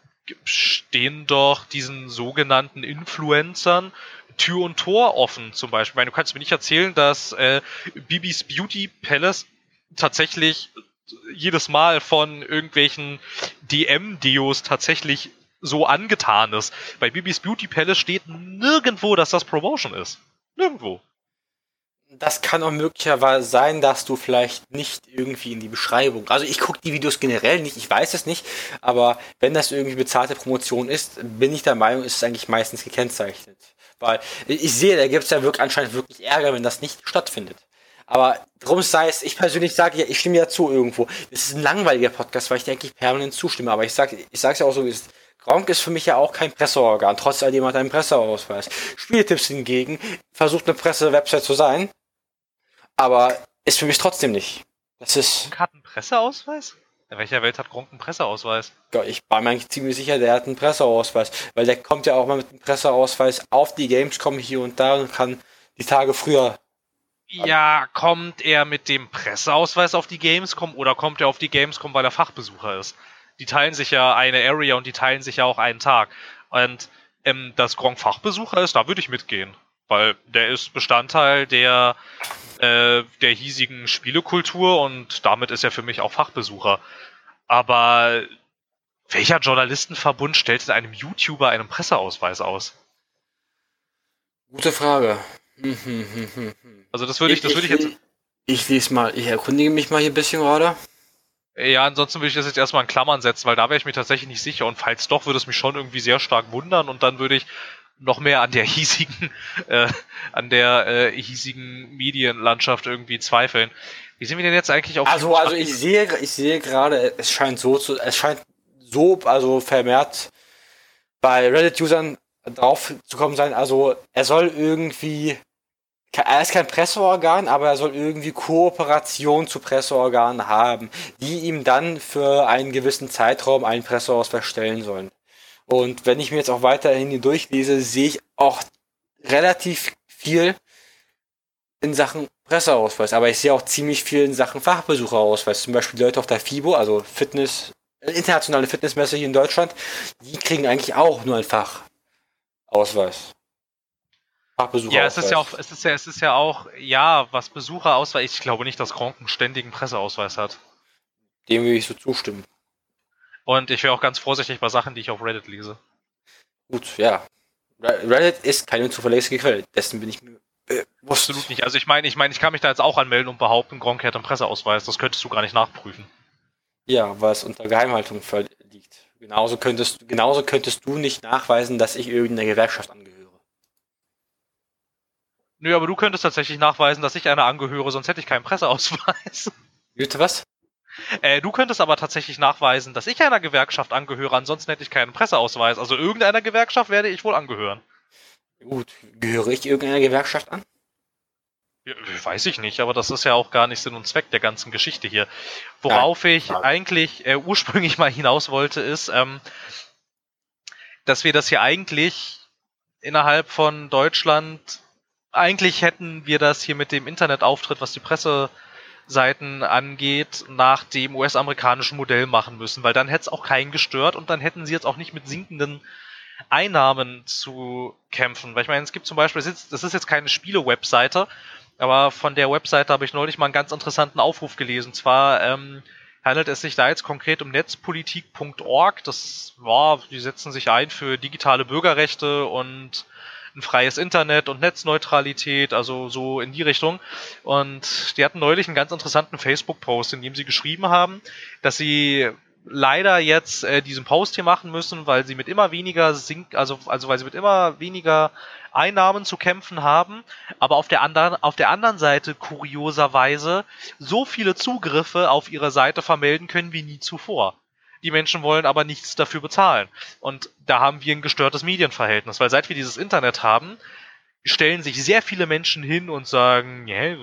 stehen doch diesen sogenannten Influencern Tür und Tor offen zum Beispiel. Ich meine, du kannst mir nicht erzählen, dass äh, Bibis Beauty Palace tatsächlich jedes Mal von irgendwelchen DM-Deos tatsächlich so angetan ist. Bei Bibis Beauty Palace steht nirgendwo, dass das Promotion ist. Nirgendwo. Das kann auch möglicherweise sein, dass du vielleicht nicht irgendwie in die Beschreibung. Also ich gucke die Videos generell nicht, ich weiß es nicht, aber wenn das irgendwie bezahlte Promotion ist, bin ich der Meinung, ist es eigentlich meistens gekennzeichnet. Weil ich sehe, da gibt es ja wirklich anscheinend wirklich Ärger, wenn das nicht stattfindet. Aber drum sei es, ich persönlich sage ja, ich stimme ja zu irgendwo. Es ist ein langweiliger Podcast, weil ich dir eigentlich permanent zustimme. Aber ich sage ich sag's ja auch so, wie es ist. Gronk ist für mich ja auch kein Presseorgan, trotz alledem hat er einen Presseausweis. Spieltipps hingegen versucht eine Presse-Website zu sein, aber ist für mich trotzdem nicht. Das ist, Gronk hat einen Presseausweis? In welcher Welt hat Gronk einen Presseausweis? Ich war mir eigentlich ziemlich sicher, der hat einen Presseausweis, weil der kommt ja auch mal mit einem Presseausweis auf die Gamescom hier und da und kann die Tage früher Ja, kommt er mit dem Presseausweis auf die Gamescom oder kommt er auf die Gamescom, weil er Fachbesucher ist? Die teilen sich ja eine Area und die teilen sich ja auch einen Tag. Und ähm, dass Gronk Fachbesucher ist, da würde ich mitgehen. Weil der ist Bestandteil der, äh, der hiesigen Spielekultur und damit ist er für mich auch Fachbesucher. Aber welcher Journalistenverbund stellt einem YouTuber einen Presseausweis aus? Gute Frage. Also das würde ich, das würde ich jetzt. Ich lese mal, ich erkundige mich mal hier ein bisschen gerade. Ja, ansonsten würde ich das jetzt erstmal in Klammern setzen, weil da wäre ich mir tatsächlich nicht sicher. Und falls doch, würde es mich schon irgendwie sehr stark wundern und dann würde ich noch mehr an der hiesigen, äh, an der äh, hiesigen Medienlandschaft irgendwie zweifeln. Wie sind wir denn jetzt eigentlich auf? Also, also ich sehe, ich sehe gerade, es scheint so zu, es scheint so, also vermehrt bei Reddit-Usern drauf zu kommen sein. Also er soll irgendwie, er ist kein Presseorgan, aber er soll irgendwie Kooperation zu Presseorganen haben, die ihm dann für einen gewissen Zeitraum einen Presseausweis stellen sollen. Und wenn ich mir jetzt auch weiterhin durchlese, sehe ich auch relativ viel in Sachen Presseausweis, aber ich sehe auch ziemlich viel in Sachen Fachbesucherausweis. Zum Beispiel Leute auf der FIBO, also Fitness, internationale Fitnessmesse hier in Deutschland, die kriegen eigentlich auch nur ein Fachausweis. Fachbesucherausweis. Ja, es ist ja auch, es ist ja, es ist ja auch, ja, was Besucherausweis, ich glaube nicht, dass Gronk einen ständigen Presseausweis hat. Dem will ich so zustimmen. Und ich wäre auch ganz vorsichtig bei Sachen, die ich auf Reddit lese. Gut, ja. Reddit ist keine zuverlässige Quelle, dessen bin ich mir bewusst. Absolut nicht. Also ich meine, ich meine, ich kann mich da jetzt auch anmelden und behaupten, Gronk hätte einen Presseausweis. Das könntest du gar nicht nachprüfen. Ja, weil es unter Geheimhaltung liegt. Genauso könntest, genauso könntest du nicht nachweisen, dass ich irgendeiner Gewerkschaft angehöre. Nö, aber du könntest tatsächlich nachweisen, dass ich einer angehöre, sonst hätte ich keinen Presseausweis. Bitte was? Äh, du könntest aber tatsächlich nachweisen, dass ich einer Gewerkschaft angehöre, ansonsten hätte ich keinen Presseausweis. Also irgendeiner Gewerkschaft werde ich wohl angehören. Gut, gehöre ich irgendeiner Gewerkschaft an? Ja, weiß ich nicht, aber das ist ja auch gar nicht Sinn und Zweck der ganzen Geschichte hier. Worauf ja, ich eigentlich äh, ursprünglich mal hinaus wollte, ist, ähm, dass wir das hier eigentlich innerhalb von Deutschland, eigentlich hätten wir das hier mit dem Internetauftritt, was die Presse Seiten angeht, nach dem US-amerikanischen Modell machen müssen, weil dann hätte es auch keinen gestört und dann hätten sie jetzt auch nicht mit sinkenden Einnahmen zu kämpfen. Weil ich meine, es gibt zum Beispiel, das ist jetzt keine Spiele-Webseite, aber von der Webseite habe ich neulich mal einen ganz interessanten Aufruf gelesen. Zwar ähm, handelt es sich da jetzt konkret um netzpolitik.org. Das war, die setzen sich ein für digitale Bürgerrechte und ein freies Internet und Netzneutralität, also so in die Richtung. Und die hatten neulich einen ganz interessanten Facebook-Post, in dem sie geschrieben haben, dass sie leider jetzt äh, diesen Post hier machen müssen, weil sie mit immer weniger Sink, also also weil sie mit immer weniger Einnahmen zu kämpfen haben, aber auf der anderen auf der anderen Seite kurioserweise so viele Zugriffe auf ihre Seite vermelden können wie nie zuvor. Die Menschen wollen aber nichts dafür bezahlen. Und da haben wir ein gestörtes Medienverhältnis, weil seit wir dieses Internet haben, stellen sich sehr viele Menschen hin und sagen, ja,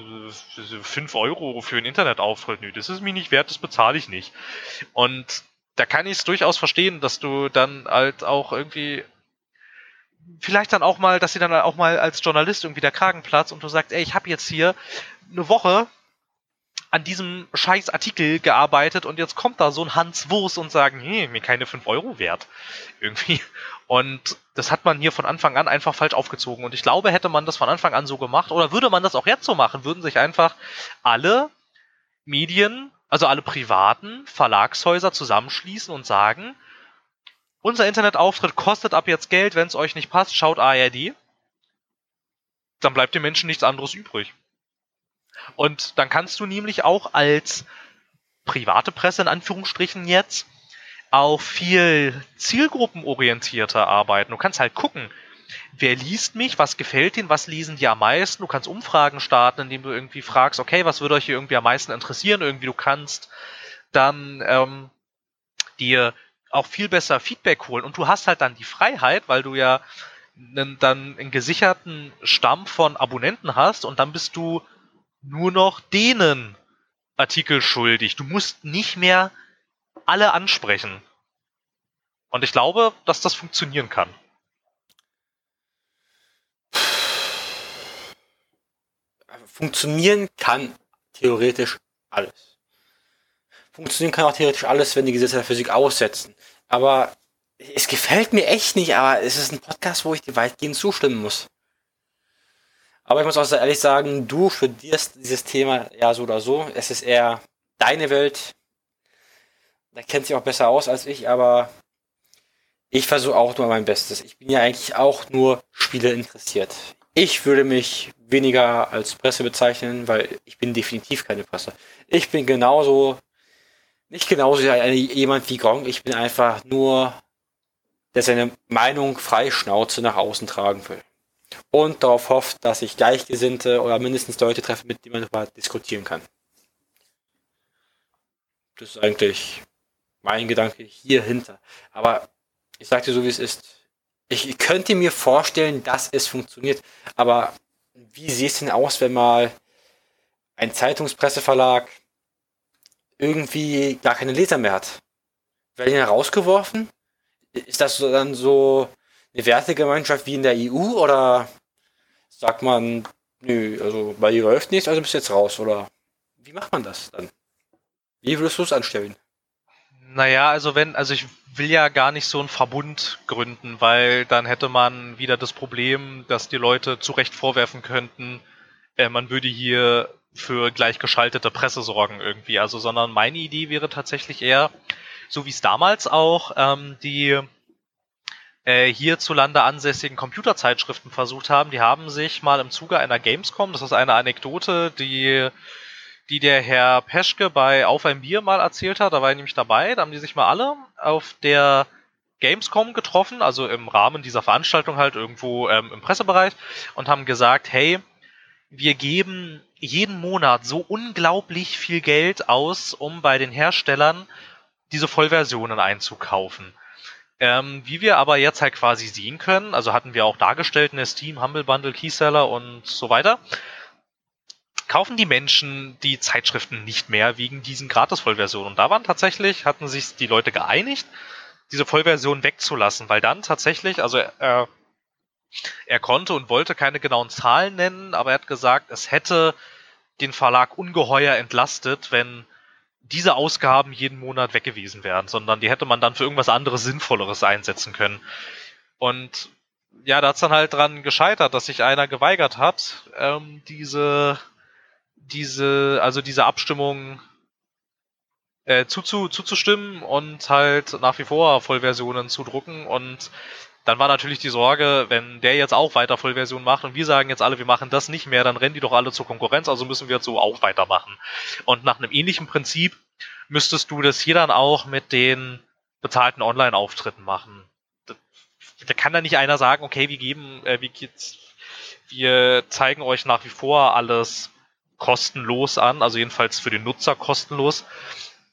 5 Euro für einen Internetauftritt, nö, das ist mir nicht wert, das bezahle ich nicht. Und da kann ich es durchaus verstehen, dass du dann halt auch irgendwie vielleicht dann auch mal, dass sie dann auch mal als Journalist irgendwie der Kragen platzt und du sagst, ey, ich habe jetzt hier eine Woche an diesem scheiß Artikel gearbeitet und jetzt kommt da so ein Hans Wurst und sagen, nee, mir keine 5 Euro wert. Irgendwie. Und das hat man hier von Anfang an einfach falsch aufgezogen. Und ich glaube, hätte man das von Anfang an so gemacht, oder würde man das auch jetzt so machen, würden sich einfach alle Medien, also alle privaten Verlagshäuser zusammenschließen und sagen, unser Internetauftritt kostet ab jetzt Geld, wenn es euch nicht passt, schaut ARD. Dann bleibt den Menschen nichts anderes übrig. Und dann kannst du nämlich auch als private Presse in Anführungsstrichen jetzt auch viel zielgruppenorientierter arbeiten. Du kannst halt gucken, wer liest mich, was gefällt ihnen, was lesen die am meisten. Du kannst Umfragen starten, indem du irgendwie fragst, okay, was würde euch hier irgendwie am meisten interessieren? Irgendwie du kannst dann ähm, dir auch viel besser Feedback holen. Und du hast halt dann die Freiheit, weil du ja dann einen gesicherten Stamm von Abonnenten hast und dann bist du nur noch denen Artikel schuldig. Du musst nicht mehr alle ansprechen. Und ich glaube, dass das funktionieren kann. funktionieren kann theoretisch alles. Funktionieren kann auch theoretisch alles, wenn die Gesetze der Physik aussetzen. Aber es gefällt mir echt nicht, aber es ist ein Podcast, wo ich dir weitgehend zustimmen muss. Aber ich muss auch ehrlich sagen, du studierst dieses Thema ja so oder so. Es ist eher deine Welt. Da kennt sich auch besser aus als ich, aber ich versuche auch nur mein Bestes. Ich bin ja eigentlich auch nur Spiele interessiert. Ich würde mich weniger als Presse bezeichnen, weil ich bin definitiv keine Presse. Ich bin genauso, nicht genauso jemand wie Gong. Ich bin einfach nur, der seine Meinung frei Schnauze nach außen tragen will. Und darauf hofft, dass ich Gleichgesinnte oder mindestens Leute treffe, mit denen man darüber diskutieren kann. Das ist eigentlich mein Gedanke hier hinter. Aber ich sage dir so, wie es ist. Ich könnte mir vorstellen, dass es funktioniert. Aber wie sieht es denn aus, wenn mal ein Zeitungspresseverlag irgendwie gar keine Leser mehr hat? Werden die rausgeworfen? Ist das dann so eine Wertegemeinschaft wie in der EU oder sagt man, nö, also bei ihr läuft nichts, also bist du jetzt raus oder wie macht man das dann? Wie würdest du es anstellen? Naja, also wenn, also ich will ja gar nicht so einen Verbund gründen, weil dann hätte man wieder das Problem, dass die Leute zu Recht vorwerfen könnten, äh, man würde hier für gleichgeschaltete Presse sorgen irgendwie. Also, sondern meine Idee wäre tatsächlich eher, so wie es damals auch ähm, die äh, hierzulande ansässigen Computerzeitschriften versucht haben. Die haben sich mal im Zuge einer Gamescom, das ist eine Anekdote, die die der Herr Peschke bei Auf ein Bier mal erzählt hat. Da war ich nämlich dabei. Da haben die sich mal alle auf der Gamescom getroffen, also im Rahmen dieser Veranstaltung halt irgendwo ähm, im Pressebereich und haben gesagt, hey, wir geben jeden Monat so unglaublich viel Geld aus, um bei den Herstellern diese Vollversionen einzukaufen. Ähm, wie wir aber jetzt halt quasi sehen können, also hatten wir auch dargestellt in der Steam, Humble Bundle, Keyseller und so weiter, kaufen die Menschen die Zeitschriften nicht mehr wegen diesen Gratis-Vollversionen. Und da waren tatsächlich, hatten sich die Leute geeinigt, diese Vollversion wegzulassen, weil dann tatsächlich, also äh, er konnte und wollte keine genauen Zahlen nennen, aber er hat gesagt, es hätte den Verlag ungeheuer entlastet, wenn diese Ausgaben jeden Monat weg gewesen wären, sondern die hätte man dann für irgendwas anderes Sinnvolleres einsetzen können. Und ja, da hat es dann halt dran gescheitert, dass sich einer geweigert hat, ähm, diese diese, also diese Abstimmung äh, zuzu, zuzustimmen und halt nach wie vor Vollversionen zu drucken und dann war natürlich die Sorge, wenn der jetzt auch weiter Vollversion macht und wir sagen jetzt alle, wir machen das nicht mehr, dann rennen die doch alle zur Konkurrenz, also müssen wir jetzt so auch weitermachen. Und nach einem ähnlichen Prinzip müsstest du das hier dann auch mit den bezahlten Online-Auftritten machen. Da, da kann dann nicht einer sagen, okay, wir geben, äh, wir, wir zeigen euch nach wie vor alles kostenlos an, also jedenfalls für den Nutzer kostenlos,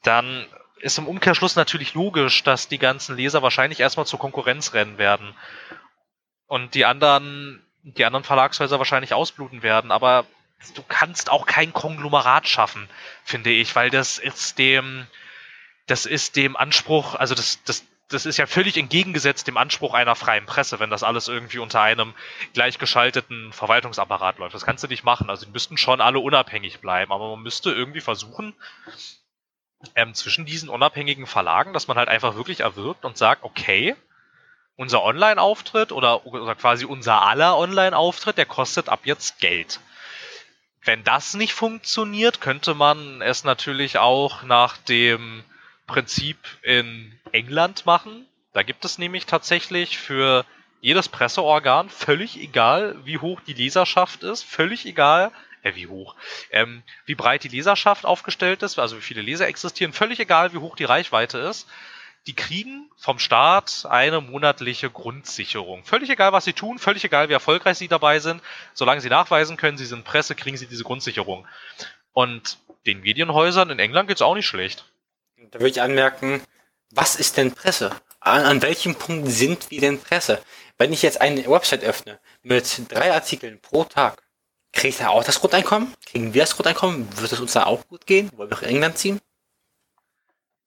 dann ist im Umkehrschluss natürlich logisch, dass die ganzen Leser wahrscheinlich erstmal zur Konkurrenz rennen werden. Und die anderen, die anderen Verlagshäuser wahrscheinlich ausbluten werden. Aber du kannst auch kein Konglomerat schaffen, finde ich, weil das ist dem, das ist dem Anspruch, also das, das, das ist ja völlig entgegengesetzt dem Anspruch einer freien Presse, wenn das alles irgendwie unter einem gleichgeschalteten Verwaltungsapparat läuft. Das kannst du nicht machen. Also die müssten schon alle unabhängig bleiben, aber man müsste irgendwie versuchen, ähm, zwischen diesen unabhängigen Verlagen, dass man halt einfach wirklich erwirbt und sagt, okay, unser Online-Auftritt oder, oder quasi unser aller Online-Auftritt, der kostet ab jetzt Geld. Wenn das nicht funktioniert, könnte man es natürlich auch nach dem Prinzip in England machen. Da gibt es nämlich tatsächlich für jedes Presseorgan, völlig egal, wie hoch die Leserschaft ist, völlig egal, äh, wie hoch, ähm, wie breit die Leserschaft aufgestellt ist, also wie viele Leser existieren, völlig egal, wie hoch die Reichweite ist. Die kriegen vom Staat eine monatliche Grundsicherung. Völlig egal, was sie tun, völlig egal, wie erfolgreich sie dabei sind. Solange sie nachweisen können, sie sind Presse, kriegen sie diese Grundsicherung. Und den Medienhäusern in England geht's auch nicht schlecht. Da würde ich anmerken, was ist denn Presse? An, an welchem Punkt sind wir denn Presse? Wenn ich jetzt eine Website öffne mit drei Artikeln pro Tag, kriege ich auch das Grundeinkommen? Kriegen wir das Grundeinkommen? Wird es uns da auch gut gehen? Wollen wir nach England ziehen?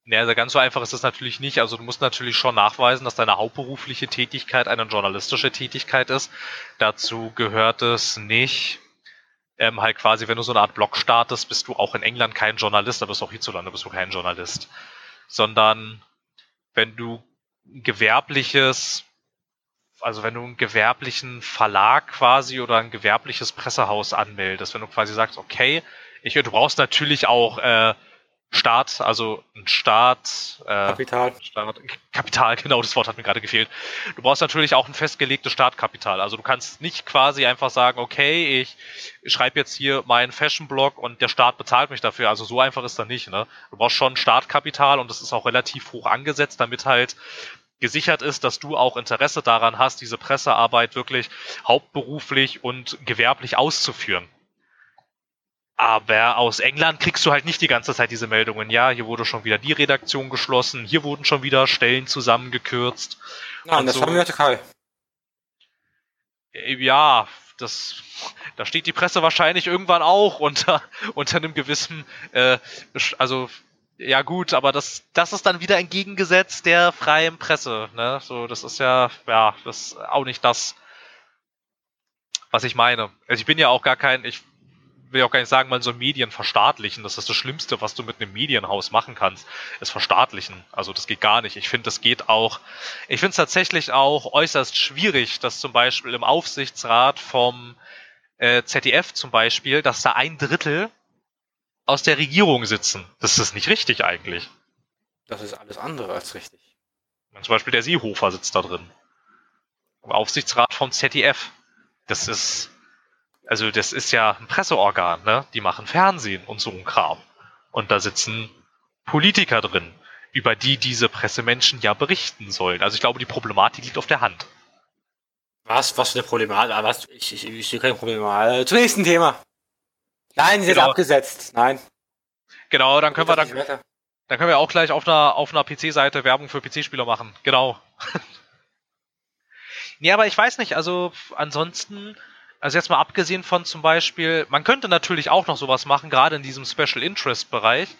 Ja, also ganz so einfach ist das natürlich nicht. Also du musst natürlich schon nachweisen, dass deine hauptberufliche Tätigkeit eine journalistische Tätigkeit ist. Dazu gehört es nicht, ähm, halt quasi, wenn du so eine Art Blog startest, bist du auch in England kein Journalist, da bist auch hierzulande bist du kein Journalist. Sondern wenn du gewerbliches, also wenn du einen gewerblichen Verlag quasi oder ein gewerbliches Pressehaus anmeldest, wenn du quasi sagst, okay, ich, du brauchst natürlich auch äh, Staat, also ein Staat, äh, Kapital. Staat, Kapital, genau, das Wort hat mir gerade gefehlt. Du brauchst natürlich auch ein festgelegtes Startkapital. Also du kannst nicht quasi einfach sagen, okay, ich schreibe jetzt hier meinen Fashion-Blog und der Staat bezahlt mich dafür. Also so einfach ist das nicht. Ne? Du brauchst schon Startkapital und das ist auch relativ hoch angesetzt, damit halt gesichert ist, dass du auch Interesse daran hast, diese Pressearbeit wirklich hauptberuflich und gewerblich auszuführen. Aber aus England kriegst du halt nicht die ganze Zeit diese Meldungen. Ja, hier wurde schon wieder die Redaktion geschlossen, hier wurden schon wieder Stellen zusammengekürzt. Ja, und das so. haben wir in der Türkei. Äh, ja, das, da steht die Presse wahrscheinlich irgendwann auch unter, unter einem gewissen, äh, also ja gut, aber das, das ist dann wieder entgegengesetzt der freien Presse. Ne? So, das ist ja, ja, das ist auch nicht das, was ich meine. Also ich bin ja auch gar kein, ich will auch gar nicht sagen, man soll Medien verstaatlichen. Das ist das Schlimmste, was du mit einem Medienhaus machen kannst, ist verstaatlichen. Also das geht gar nicht. Ich finde, das geht auch. Ich finde es tatsächlich auch äußerst schwierig, dass zum Beispiel im Aufsichtsrat vom äh, ZDF zum Beispiel, dass da ein Drittel aus der Regierung sitzen. Das ist nicht richtig eigentlich. Das ist alles andere als richtig. Zum Beispiel der Seehofer sitzt da drin. Im Aufsichtsrat vom ZDF. Das ist also das ist ja ein Presseorgan, ne? Die machen Fernsehen und so ein Kram. Und da sitzen Politiker drin, über die diese Pressemenschen ja berichten sollen. Also ich glaube, die Problematik liegt auf der Hand. Was? Was für eine Problematik? Ah, was? Ich, ich, ich sehe kein Problem. Äh, zum nächsten Thema. Nein, sie genau. ist abgesetzt. Nein. Genau, dann können wir dann, dann können wir auch gleich auf einer, auf einer PC-Seite Werbung für PC-Spieler machen. Genau. nee, aber ich weiß nicht, also ansonsten also jetzt mal abgesehen von zum Beispiel, man könnte natürlich auch noch sowas machen, gerade in diesem Special Interest Bereich.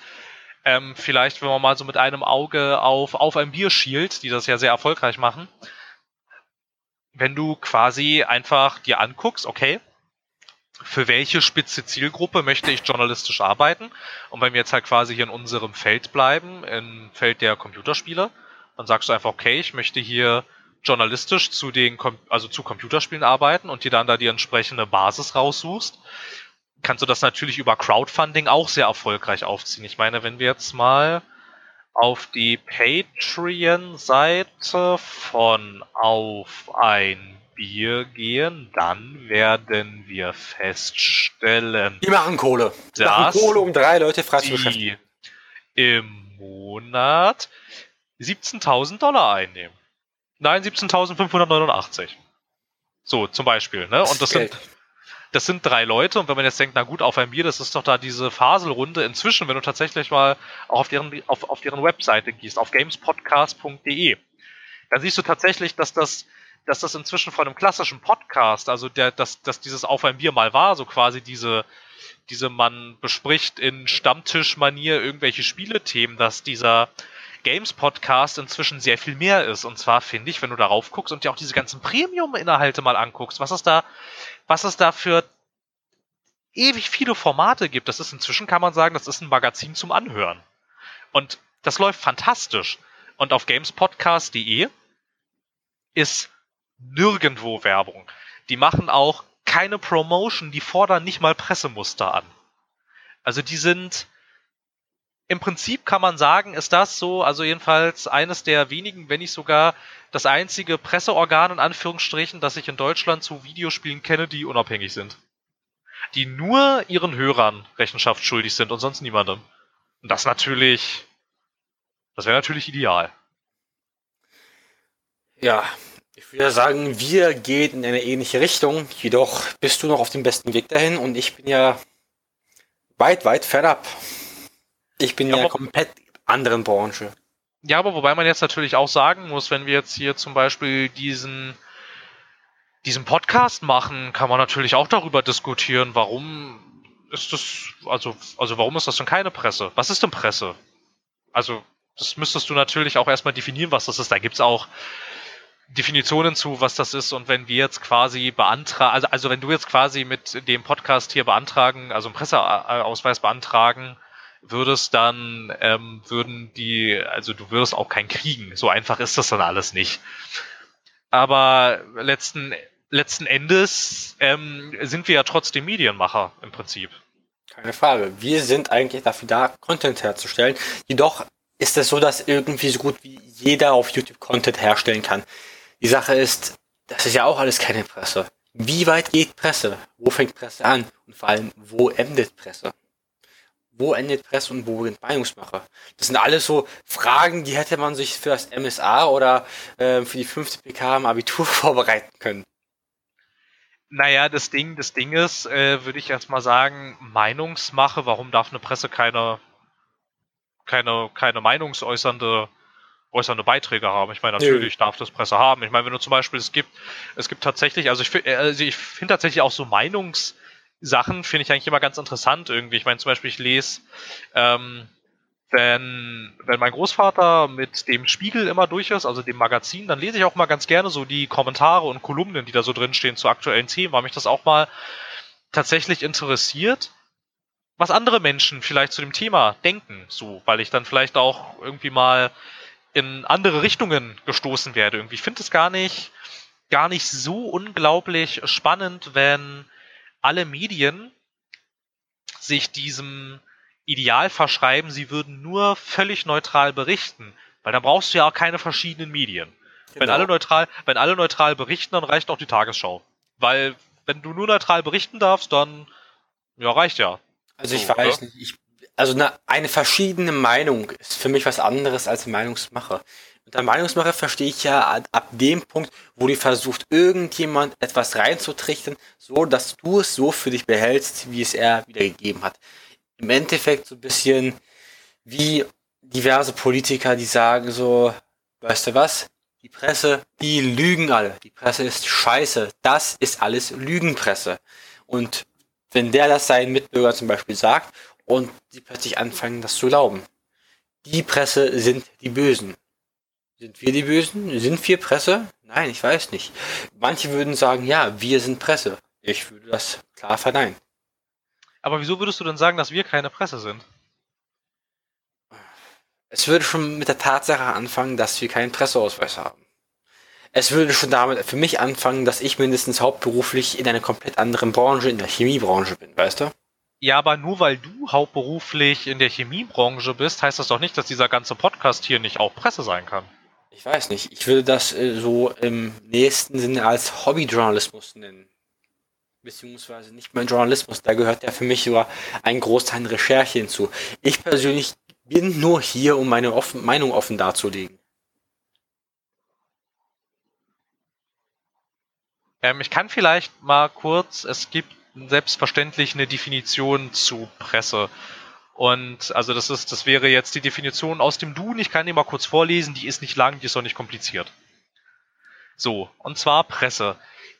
Ähm, vielleicht, wenn man mal so mit einem Auge auf, auf ein Bier schielt, die das ja sehr erfolgreich machen. Wenn du quasi einfach dir anguckst, okay, für welche spitze Zielgruppe möchte ich journalistisch arbeiten? Und wenn wir jetzt halt quasi hier in unserem Feld bleiben, im Feld der Computerspiele, dann sagst du einfach, okay, ich möchte hier journalistisch zu den, also zu Computerspielen arbeiten und dir dann da die entsprechende Basis raussuchst, kannst du das natürlich über Crowdfunding auch sehr erfolgreich aufziehen. Ich meine, wenn wir jetzt mal auf die Patreon-Seite von Auf ein Bier gehen, dann werden wir feststellen. Die machen Kohle. Die machen Kohle, um drei Leute frei zu beschäftigen. Im Monat 17.000 Dollar einnehmen. Nein, 17.589. So, zum Beispiel, ne? Und das sind, das sind drei Leute. Und wenn man jetzt denkt, na gut, auf ein Bier, das ist doch da diese Faselrunde. Inzwischen, wenn du tatsächlich mal auch auf deren, auf, auf deren Webseite gehst, auf gamespodcast.de, dann siehst du tatsächlich, dass das, dass das inzwischen von einem klassischen Podcast, also der, dass, dass dieses Auf ein Bier mal war, so quasi diese, diese man bespricht in Stammtischmanier irgendwelche Spielethemen, dass dieser Games Podcast inzwischen sehr viel mehr ist. Und zwar finde ich, wenn du darauf guckst und dir auch diese ganzen Premium-Inhalte mal anguckst, was es da, was es da für ewig viele Formate gibt. Das ist inzwischen, kann man sagen, das ist ein Magazin zum Anhören. Und das läuft fantastisch. Und auf gamespodcast.de ist nirgendwo Werbung. Die machen auch keine Promotion, die fordern nicht mal Pressemuster an. Also die sind, im Prinzip kann man sagen, ist das so, also jedenfalls eines der wenigen, wenn nicht sogar das einzige Presseorgan in Anführungsstrichen, das ich in Deutschland zu Videospielen kenne, die unabhängig sind. Die nur ihren Hörern Rechenschaft schuldig sind und sonst niemandem. Und das natürlich, das wäre natürlich ideal. Ja, ich würde sagen, wir gehen in eine ähnliche Richtung. Jedoch bist du noch auf dem besten Weg dahin und ich bin ja weit, weit fernab. Ich bin ja, ja komplett anderen Branche. Ja, aber wobei man jetzt natürlich auch sagen muss, wenn wir jetzt hier zum Beispiel diesen, diesen Podcast machen, kann man natürlich auch darüber diskutieren, warum ist das, also, also warum ist das denn keine Presse? Was ist denn Presse? Also, das müsstest du natürlich auch erstmal definieren, was das ist. Da gibt's auch Definitionen zu, was das ist und wenn wir jetzt quasi beantragen, also, also wenn du jetzt quasi mit dem Podcast hier beantragen, also einen Presseausweis beantragen würdest, dann ähm, würden die, also du würdest auch keinen kriegen. So einfach ist das dann alles nicht. Aber letzten, letzten Endes ähm, sind wir ja trotzdem Medienmacher im Prinzip. Keine Frage. Wir sind eigentlich dafür da, Content herzustellen. Jedoch ist es so, dass irgendwie so gut wie jeder auf YouTube Content herstellen kann. Die Sache ist, das ist ja auch alles keine Presse. Wie weit geht Presse? Wo fängt Presse an? Und vor allem, wo endet Presse? Wo endet Presse und wo sind Meinungsmacher? Das sind alles so Fragen, die hätte man sich für das MSA oder äh, für die fünfte PK im Abitur vorbereiten können. Naja, das Ding, das Ding ist, äh, würde ich jetzt mal sagen, Meinungsmache, warum darf eine Presse keine, keine, keine meinungsäußernde äußernde Beiträge haben. Ich meine, natürlich darf das Presse haben. Ich meine, wenn du zum Beispiel, es gibt, es gibt tatsächlich, also ich, also ich finde tatsächlich auch so Meinungssachen, finde ich eigentlich immer ganz interessant irgendwie. Ich meine, zum Beispiel, ich lese, ähm, wenn, wenn mein Großvater mit dem Spiegel immer durch ist, also dem Magazin, dann lese ich auch mal ganz gerne so die Kommentare und Kolumnen, die da so drin stehen zu aktuellen Themen, weil mich das auch mal tatsächlich interessiert, was andere Menschen vielleicht zu dem Thema denken, so, weil ich dann vielleicht auch irgendwie mal in andere Richtungen gestoßen werde. Irgendwie. Ich finde es gar nicht, gar nicht so unglaublich spannend, wenn alle Medien sich diesem Ideal verschreiben, sie würden nur völlig neutral berichten. Weil da brauchst du ja auch keine verschiedenen Medien. Genau. Wenn alle neutral, wenn alle neutral berichten, dann reicht auch die Tagesschau. Weil, wenn du nur neutral berichten darfst, dann, ja, reicht ja. Also ich so, weiß oder? nicht, ich also eine, eine verschiedene Meinung ist für mich was anderes als Meinungsmacher. Unter Meinungsmacher verstehe ich ja ab dem Punkt, wo du versucht, irgendjemand etwas reinzutrichten, so dass du es so für dich behältst, wie es er wiedergegeben hat. Im Endeffekt so ein bisschen wie diverse Politiker, die sagen so, weißt du was? Die Presse, die lügen alle. Die Presse ist scheiße. Das ist alles Lügenpresse. Und wenn der das seinen Mitbürgern zum Beispiel sagt und die plötzlich anfangen, das zu glauben. Die Presse sind die Bösen. Sind wir die Bösen? Sind wir Presse? Nein, ich weiß nicht. Manche würden sagen, ja, wir sind Presse. Ich würde das klar verneinen. Aber wieso würdest du denn sagen, dass wir keine Presse sind? Es würde schon mit der Tatsache anfangen, dass wir keinen Presseausweis haben. Es würde schon damit für mich anfangen, dass ich mindestens hauptberuflich in einer komplett anderen Branche, in der Chemiebranche bin, weißt du? Ja, aber nur weil du hauptberuflich in der Chemiebranche bist, heißt das doch nicht, dass dieser ganze Podcast hier nicht auch Presse sein kann. Ich weiß nicht. Ich würde das äh, so im nächsten Sinne als Hobbyjournalismus nennen. Beziehungsweise nicht mein Journalismus. Da gehört ja für mich sogar ein Großteil Recherche hinzu. Ich persönlich bin nur hier, um meine offen Meinung offen darzulegen. Ähm, ich kann vielleicht mal kurz, es gibt selbstverständlich eine Definition zu Presse. Und also das ist, das wäre jetzt die Definition aus dem Duden. Ich kann die mal kurz vorlesen. Die ist nicht lang, die ist auch nicht kompliziert. So, und zwar Presse.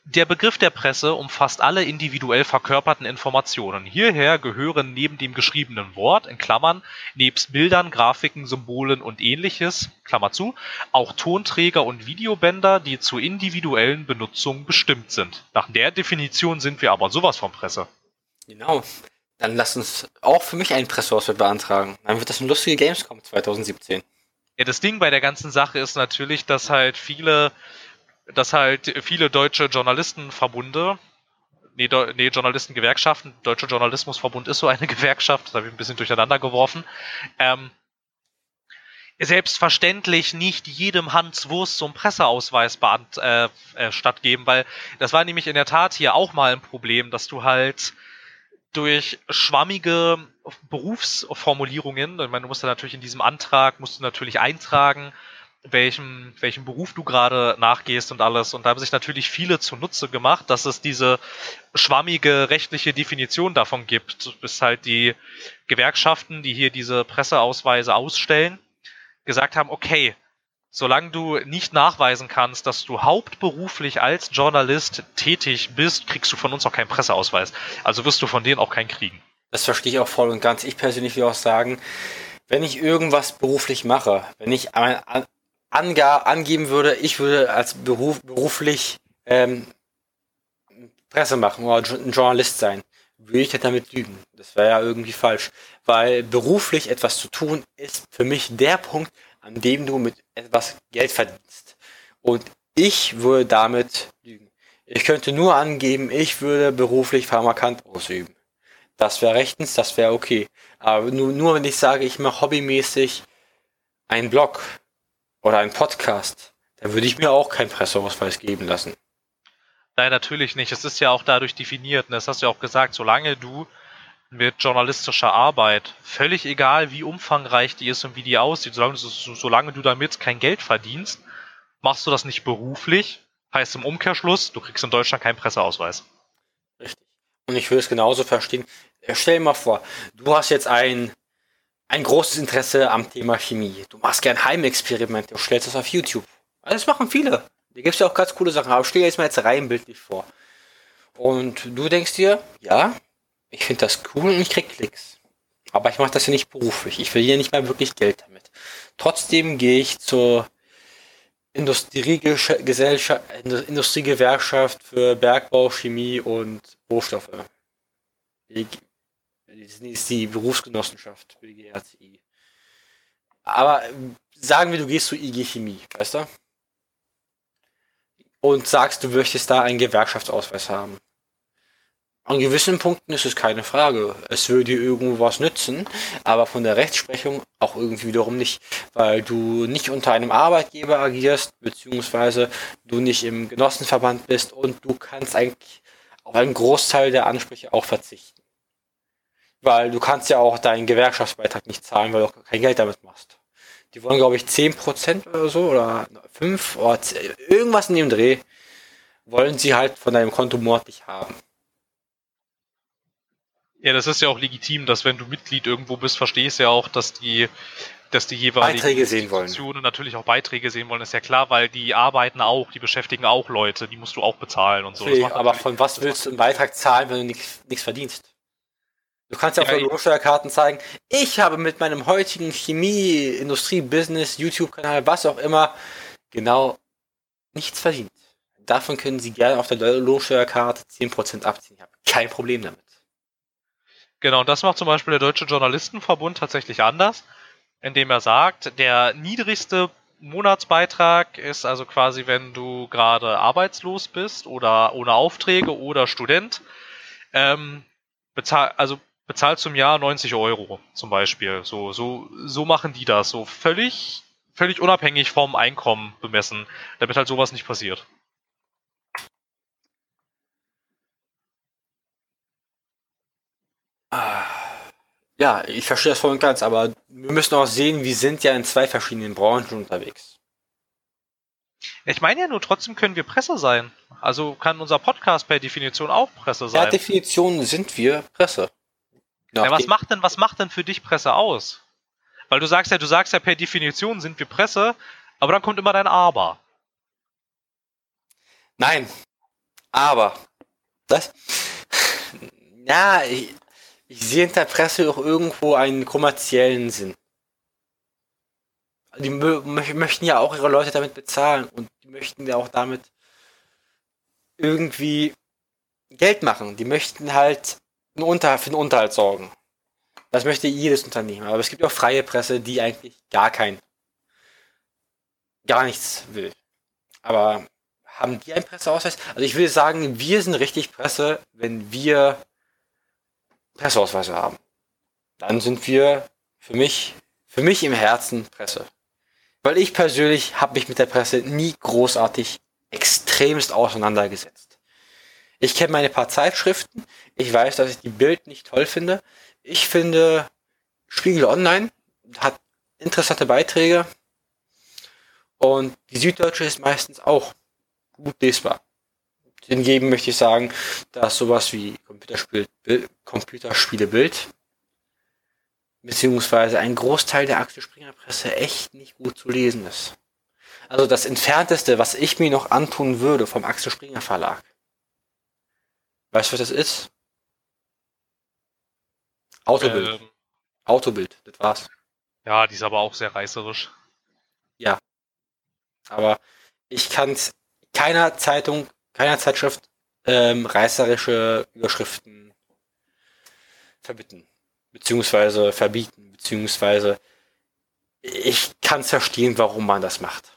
Der Begriff der Presse umfasst alle individuell verkörperten Informationen. Hierher gehören neben dem geschriebenen Wort in Klammern, nebst Bildern, Grafiken, Symbolen und ähnliches, Klammer zu, auch Tonträger und Videobänder, die zur individuellen Benutzung bestimmt sind. Nach der Definition sind wir aber sowas von Presse. Genau. Dann lass uns auch für mich einen Presseausweis beantragen. Dann wird das eine lustige Gamescom 2017. Ja, das Ding bei der ganzen Sache ist natürlich, dass halt viele dass halt viele deutsche Journalistenverbunde, nee, nee Journalistengewerkschaften, Deutsche Journalismusverbund ist so eine Gewerkschaft, das habe ich ein bisschen durcheinander geworfen, ähm, selbstverständlich nicht jedem Hans Wurst so einen Presseausweis beant, äh, äh, stattgeben, weil das war nämlich in der Tat hier auch mal ein Problem, dass du halt durch schwammige Berufsformulierungen, ich meine, du musst ja natürlich in diesem Antrag, musst du natürlich eintragen, welchem, welchem Beruf du gerade nachgehst und alles. Und da haben sich natürlich viele zunutze gemacht, dass es diese schwammige rechtliche Definition davon gibt, bis halt die Gewerkschaften, die hier diese Presseausweise ausstellen, gesagt haben, okay, solange du nicht nachweisen kannst, dass du hauptberuflich als Journalist tätig bist, kriegst du von uns auch keinen Presseausweis. Also wirst du von denen auch keinen kriegen. Das verstehe ich auch voll und ganz. Ich persönlich will auch sagen, wenn ich irgendwas beruflich mache, wenn ich angeben würde, ich würde als Beruf, beruflich ähm, Presse machen oder ein Journalist sein, würde ich damit lügen. Das wäre ja irgendwie falsch. Weil beruflich etwas zu tun ist für mich der Punkt, an dem du mit etwas Geld verdienst. Und ich würde damit lügen. Ich könnte nur angeben, ich würde beruflich Pharmakant ausüben. Das wäre rechtens, das wäre okay. Aber nur, nur wenn ich sage, ich mache hobbymäßig einen Blog oder einen Podcast, dann würde ich mir auch keinen Presseausweis geben lassen. Nein, natürlich nicht. Es ist ja auch dadurch definiert. Und das hast du ja auch gesagt, solange du mit journalistischer Arbeit, völlig egal wie umfangreich die ist und wie die aussieht, solange, solange du damit kein Geld verdienst, machst du das nicht beruflich, heißt im Umkehrschluss, du kriegst in Deutschland keinen Presseausweis. Richtig. Und ich würde es genauso verstehen. Stell dir mal vor, du hast jetzt ein, ein großes Interesse am Thema Chemie. Du machst gern Heimexperimente und stellst das auf YouTube. Das machen viele. Da gibt es ja auch ganz coole Sachen. Aber stell dir jetzt mal jetzt rein bildlich vor. Und du denkst dir, ja, ich finde das cool und ich krieg Klicks. Aber ich mache das ja nicht beruflich. Ich verdiene nicht mal wirklich Geld damit. Trotzdem gehe ich zur Industriegesellschaft, Industriegewerkschaft für Bergbau, Chemie und Rohstoffe. Das ist die Berufsgenossenschaft für die GRCI. Aber sagen wir, du gehst zu IG Chemie, weißt du? Und sagst, du möchtest da einen Gewerkschaftsausweis haben. An gewissen Punkten ist es keine Frage. Es würde dir irgendwo was nützen, aber von der Rechtsprechung auch irgendwie wiederum nicht, weil du nicht unter einem Arbeitgeber agierst, beziehungsweise du nicht im Genossenverband bist und du kannst eigentlich auf einen Großteil der Ansprüche auch verzichten. Weil du kannst ja auch deinen Gewerkschaftsbeitrag nicht zahlen, weil du auch kein Geld damit machst. Die wollen, glaube ich, 10% oder so, oder 5 oder 10, irgendwas in dem Dreh, wollen sie halt von deinem Konto monatlich haben. Ja, das ist ja auch legitim, dass wenn du Mitglied irgendwo bist, verstehst du ja auch, dass die, dass die jeweiligen Beiträge sehen wollen. natürlich auch Beiträge sehen wollen, ist ja klar, weil die arbeiten auch, die beschäftigen auch Leute, die musst du auch bezahlen und so. Okay, aber von was willst du einen Beitrag zahlen, wenn du nichts verdienst? Du kannst ja, ja auf Lohnsteuerkarten zeigen, ich habe mit meinem heutigen Chemie, Industrie, Business, YouTube-Kanal, was auch immer, genau nichts verdient. Davon können Sie gerne auf der Lohnsteuerkarte 10% abziehen. Ich habe kein Problem damit. Genau, und das macht zum Beispiel der Deutsche Journalistenverbund tatsächlich anders, indem er sagt, der niedrigste Monatsbeitrag ist also quasi, wenn du gerade arbeitslos bist oder ohne Aufträge oder Student, ähm, bezahl, also bezahlst zum Jahr 90 Euro zum Beispiel. So, so, so machen die das, so völlig, völlig unabhängig vom Einkommen bemessen, damit halt sowas nicht passiert. Ja, ich verstehe das voll und ganz, aber wir müssen auch sehen, wir sind ja in zwei verschiedenen Branchen unterwegs. Ich meine ja nur, trotzdem können wir Presse sein. Also kann unser Podcast per Definition auch Presse sein. Per Definition sind wir Presse. Ja, was macht denn, was macht denn für dich Presse aus? Weil du sagst ja, du sagst ja per Definition sind wir Presse, aber dann kommt immer dein Aber. Nein. Aber. Das? Ja, ich, ich sehe in der Presse auch irgendwo einen kommerziellen Sinn. Die möchten ja auch ihre Leute damit bezahlen und die möchten ja auch damit irgendwie Geld machen. Die möchten halt einen Unter für den Unterhalt sorgen. Das möchte jedes Unternehmen. Aber es gibt auch freie Presse, die eigentlich gar kein, gar nichts will. Aber haben die einen Presseausweis? Also ich will sagen, wir sind richtig Presse, wenn wir Presseausweise haben. Dann sind wir für mich, für mich im Herzen Presse. Weil ich persönlich habe mich mit der Presse nie großartig extremst auseinandergesetzt. Ich kenne meine paar Zeitschriften. Ich weiß, dass ich die Bild nicht toll finde. Ich finde Spiegel Online hat interessante Beiträge. Und die Süddeutsche ist meistens auch gut lesbar hingegen möchte ich sagen, dass sowas wie Computerspiel, Computerspiele Bild beziehungsweise ein Großteil der Axel Springer Presse echt nicht gut zu lesen ist. Also das entfernteste, was ich mir noch antun würde vom Axel Springer Verlag. Weißt du, was das ist? Autobild. Ähm, Autobild, das war's. Ja, die ist aber auch sehr reißerisch. Ja. Aber ich kann keiner Zeitung, keiner Zeitschrift ähm, reißerische Überschriften verbieten, beziehungsweise verbieten, beziehungsweise ich kann es verstehen, warum man das macht.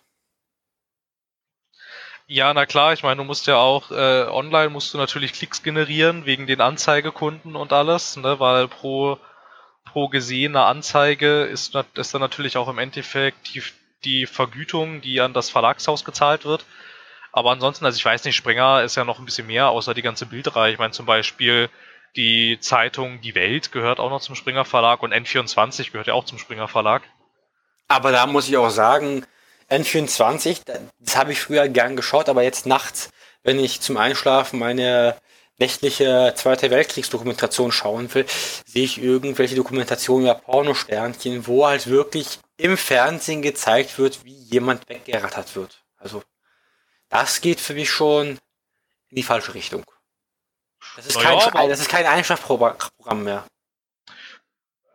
Ja, na klar, ich meine, du musst ja auch äh, online musst du natürlich Klicks generieren wegen den Anzeigekunden und alles, ne, weil pro pro gesehene Anzeige ist, ist dann natürlich auch im Endeffekt die, die Vergütung, die an das Verlagshaus gezahlt wird. Aber ansonsten, also ich weiß nicht, Springer ist ja noch ein bisschen mehr, außer die ganze Bildreihe. Ich meine zum Beispiel die Zeitung Die Welt gehört auch noch zum Springer Verlag und N24 gehört ja auch zum Springer Verlag. Aber da muss ich auch sagen, N24, das habe ich früher gern geschaut, aber jetzt nachts, wenn ich zum Einschlafen meine nächtliche Zweite Weltkriegsdokumentation schauen will, sehe ich irgendwelche Dokumentationen über Pornosternchen, wo halt wirklich im Fernsehen gezeigt wird, wie jemand weggerattert wird. Also, das geht für mich schon in die falsche Richtung. Das ist, naja, kein, das ist kein Einschlafprogramm mehr.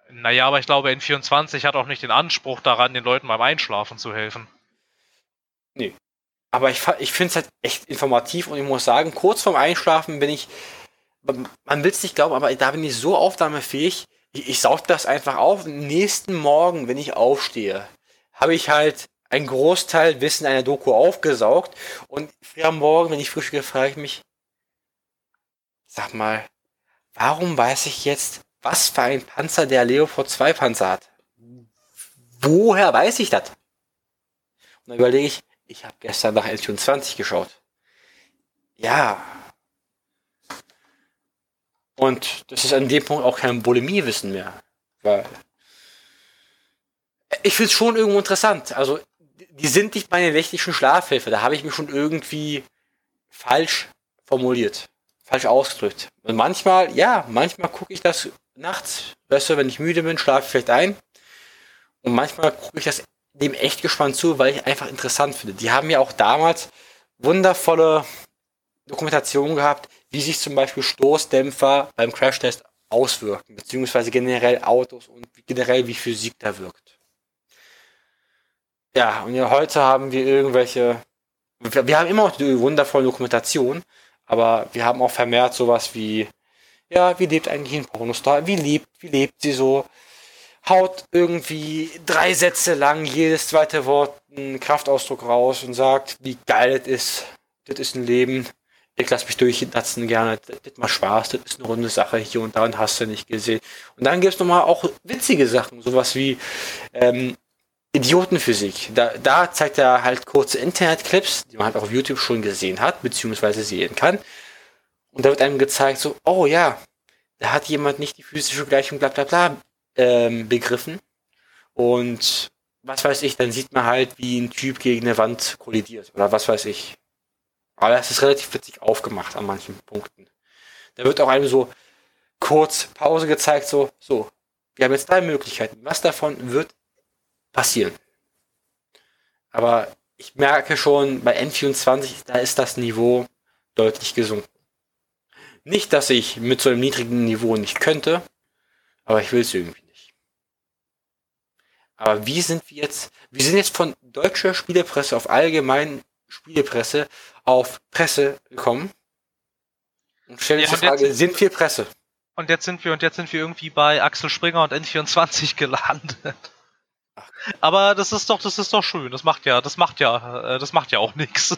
Naja, aber ich glaube, N24 hat auch nicht den Anspruch daran, den Leuten beim Einschlafen zu helfen. Nee. Aber ich, ich finde es halt echt informativ und ich muss sagen, kurz vorm Einschlafen bin ich, man will es nicht glauben, aber da bin ich so aufnahmefähig, ich, ich saug das einfach auf. Nächsten Morgen, wenn ich aufstehe, habe ich halt einen Großteil Wissen einer Doku aufgesaugt und früh am Morgen, wenn ich frühstücke, frage ich mich, sag mal, warum weiß ich jetzt, was für ein Panzer der Leopard 2 Panzer hat? Woher weiß ich das? Und dann überlege ich, ich habe gestern nach L24 geschaut. Ja. Und das ist an dem Punkt auch kein Bulimie-Wissen mehr. Weil ich finde es schon irgendwo interessant. Also, die sind nicht meine nächtlichen Schlafhilfe. Da habe ich mich schon irgendwie falsch formuliert. Falsch ausgedrückt. Und manchmal, ja, manchmal gucke ich das nachts. Du, wenn ich müde bin, schlafe ich vielleicht ein. Und manchmal gucke ich das dem echt gespannt zu, weil ich einfach interessant finde. Die haben ja auch damals wundervolle Dokumentationen gehabt, wie sich zum Beispiel Stoßdämpfer beim Crashtest auswirken, beziehungsweise generell Autos und generell wie Physik da wirkt. Ja, und ja, heute haben wir irgendwelche, wir, haben immer noch die wundervolle Dokumentation, aber wir haben auch vermehrt sowas wie, ja, wie lebt eigentlich ein Pornostar, wie lebt, wie lebt sie so, haut irgendwie drei Sätze lang jedes zweite Wort einen Kraftausdruck raus und sagt, wie geil das ist. Das ist ein Leben. Ich lass mich durchdatzen gerne. Das, macht Spaß. Das ist eine runde Sache hier und da und hast du nicht gesehen. Und dann gibt's nochmal auch witzige Sachen. Sowas wie ähm, Idiotenphysik. Da, da zeigt er halt kurze Internetclips, die man halt auf YouTube schon gesehen hat, beziehungsweise sehen kann. Und da wird einem gezeigt, so, oh ja, da hat jemand nicht die physische Gleichung bla bla bla ähm, begriffen. Und was weiß ich, dann sieht man halt, wie ein Typ gegen eine Wand kollidiert oder was weiß ich. Aber es ist relativ witzig aufgemacht an manchen Punkten. Da wird auch einem so kurz Pause gezeigt, so, so, wir haben jetzt drei Möglichkeiten. Was davon wird passieren? Aber ich merke schon, bei N24, da ist das Niveau deutlich gesunken. Nicht, dass ich mit so einem niedrigen Niveau nicht könnte, aber ich will es irgendwie aber wie sind wir jetzt, wir sind jetzt von deutscher Spielepresse auf allgemein Spielepresse auf Presse gekommen. Und stellen ja, die Frage, jetzt, sind wir Presse? Und jetzt sind wir, und jetzt sind wir irgendwie bei Axel Springer und N24 gelandet. Ach. Aber das ist doch, das ist doch schön. Das macht ja, das macht ja, äh, das macht ja auch nichts.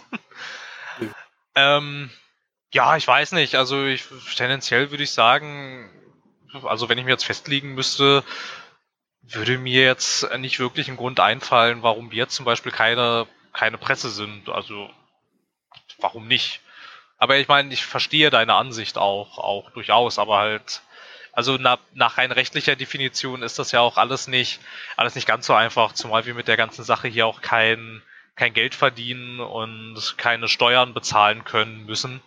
Mhm. Ähm, ja, ich weiß nicht. Also ich tendenziell würde ich sagen, also wenn ich mir jetzt festlegen müsste, würde mir jetzt nicht wirklich ein Grund einfallen, warum wir zum Beispiel keine, keine Presse sind. Also, warum nicht? Aber ich meine, ich verstehe deine Ansicht auch, auch durchaus, aber halt, also nach, nach rein rechtlicher Definition ist das ja auch alles nicht, alles nicht ganz so einfach, zumal wir mit der ganzen Sache hier auch kein, kein Geld verdienen und keine Steuern bezahlen können müssen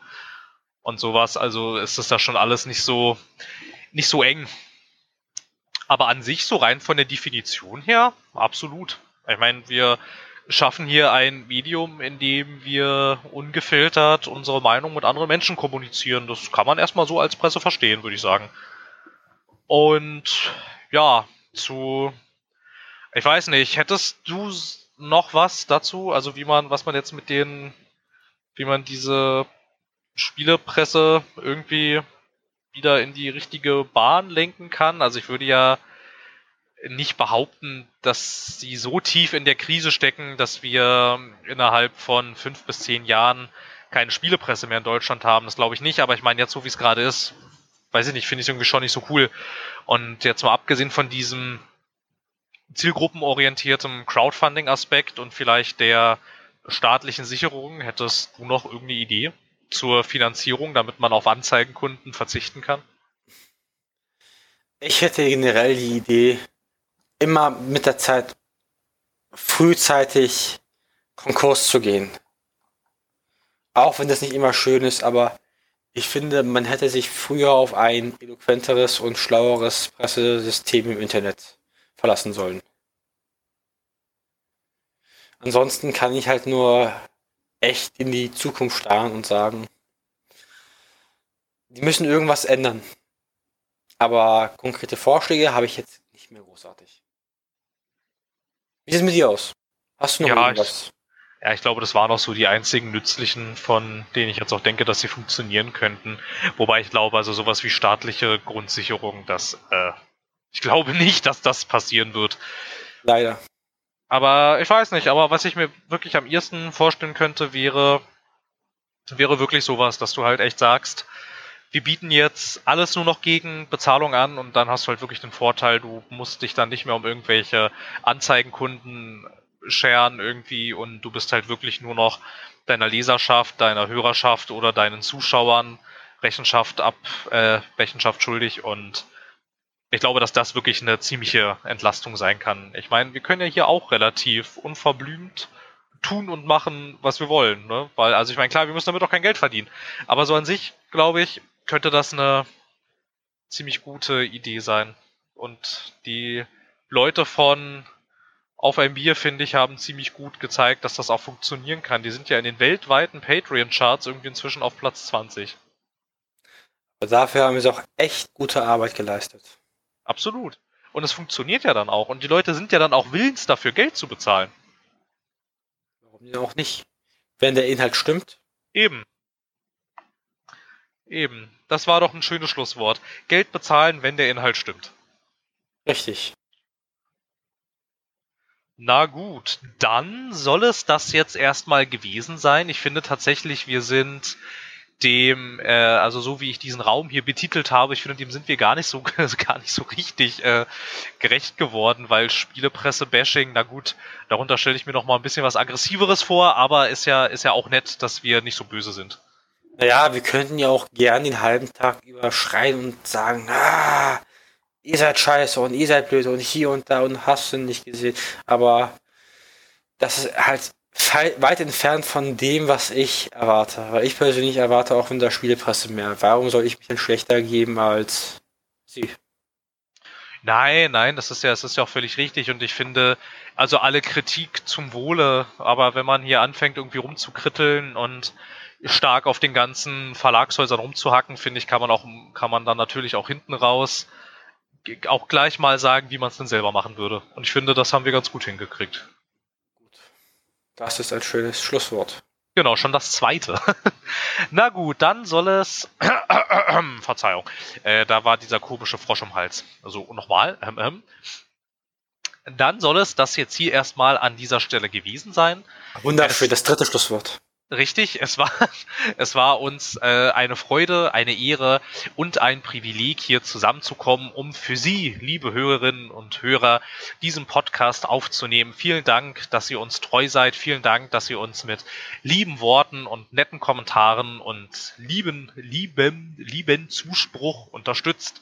und sowas. Also ist das da schon alles nicht so, nicht so eng. Aber an sich, so rein von der Definition her, absolut. Ich meine, wir schaffen hier ein Medium, in dem wir ungefiltert unsere Meinung mit anderen Menschen kommunizieren. Das kann man erstmal so als Presse verstehen, würde ich sagen. Und ja, zu, ich weiß nicht, hättest du noch was dazu? Also wie man, was man jetzt mit den, wie man diese Spielepresse irgendwie wieder in die richtige Bahn lenken kann? Also ich würde ja nicht behaupten, dass sie so tief in der Krise stecken, dass wir innerhalb von fünf bis zehn Jahren keine Spielepresse mehr in Deutschland haben. Das glaube ich nicht, aber ich meine, jetzt so wie es gerade ist, weiß ich nicht, finde ich es irgendwie schon nicht so cool. Und jetzt mal abgesehen von diesem zielgruppenorientierten Crowdfunding-Aspekt und vielleicht der staatlichen Sicherung, hättest du noch irgendeine Idee zur Finanzierung, damit man auf Anzeigenkunden verzichten kann? Ich hätte generell die Idee, immer mit der Zeit frühzeitig Konkurs zu gehen. Auch wenn das nicht immer schön ist, aber ich finde, man hätte sich früher auf ein eloquenteres und schlaueres Pressesystem im Internet verlassen sollen. Ansonsten kann ich halt nur echt in die Zukunft starren und sagen, die müssen irgendwas ändern. Aber konkrete Vorschläge habe ich jetzt nicht mehr großartig. Wie sieht es mit dir aus? Hast du noch ja, irgendwas? Ich, ja, ich glaube, das waren auch so die einzigen nützlichen, von denen ich jetzt auch denke, dass sie funktionieren könnten. Wobei ich glaube, also sowas wie staatliche Grundsicherung, das, äh, ich glaube nicht, dass das passieren wird. Leider. Aber ich weiß nicht, aber was ich mir wirklich am ehesten vorstellen könnte, wäre, wäre wirklich sowas, dass du halt echt sagst, wir bieten jetzt alles nur noch gegen Bezahlung an und dann hast du halt wirklich den Vorteil, du musst dich dann nicht mehr um irgendwelche Anzeigenkunden scheren irgendwie und du bist halt wirklich nur noch deiner Leserschaft, deiner Hörerschaft oder deinen Zuschauern Rechenschaft ab, äh, Rechenschaft schuldig und ich glaube, dass das wirklich eine ziemliche Entlastung sein kann. Ich meine, wir können ja hier auch relativ unverblümt tun und machen, was wir wollen, ne? Weil, also ich meine, klar, wir müssen damit auch kein Geld verdienen. Aber so an sich, glaube ich, könnte das eine ziemlich gute Idee sein. Und die Leute von Auf ein Bier, finde ich, haben ziemlich gut gezeigt, dass das auch funktionieren kann. Die sind ja in den weltweiten Patreon-Charts irgendwie inzwischen auf Platz 20. Dafür haben sie auch echt gute Arbeit geleistet. Absolut. Und es funktioniert ja dann auch. Und die Leute sind ja dann auch willens dafür, Geld zu bezahlen. Warum auch nicht? Wenn der Inhalt stimmt. Eben. Eben. Das war doch ein schönes Schlusswort. Geld bezahlen, wenn der Inhalt stimmt. Richtig. Na gut, dann soll es das jetzt erstmal gewesen sein. Ich finde tatsächlich, wir sind dem, äh, also so wie ich diesen Raum hier betitelt habe, ich finde, dem sind wir gar nicht so gar nicht so richtig äh, gerecht geworden, weil Spielepresse-Bashing, na gut, darunter stelle ich mir noch mal ein bisschen was aggressiveres vor, aber ist ja ist ja auch nett, dass wir nicht so böse sind. Naja, wir könnten ja auch gern den halben Tag über schreien und sagen, ah, ihr seid scheiße und ihr seid blöd und hier und da und hast du nicht gesehen. Aber das ist halt weit entfernt von dem, was ich erwarte. Weil ich persönlich erwarte auch in der Spielepresse mehr. Warum soll ich mich denn schlechter geben als sie? Nein, nein, das ist ja, das ist ja auch völlig richtig und ich finde, also alle Kritik zum Wohle, aber wenn man hier anfängt irgendwie rumzukritteln und stark auf den ganzen Verlagshäusern rumzuhacken, finde ich, kann man auch, kann man dann natürlich auch hinten raus auch gleich mal sagen, wie man es denn selber machen würde. Und ich finde, das haben wir ganz gut hingekriegt. Das ist ein schönes Schlusswort. Genau, schon das zweite. Na gut, dann soll es. Verzeihung. Äh, da war dieser komische Frosch im Hals. Also nochmal. Ähm, ähm. Dann soll es das jetzt hier erstmal an dieser Stelle gewesen sein. Wunderschön, das dritte Schlusswort. Richtig, es war, es war uns äh, eine Freude, eine Ehre und ein Privileg, hier zusammenzukommen, um für Sie, liebe Hörerinnen und Hörer, diesen Podcast aufzunehmen. Vielen Dank, dass ihr uns treu seid. Vielen Dank, dass ihr uns mit lieben Worten und netten Kommentaren und lieben, lieben, lieben Zuspruch unterstützt.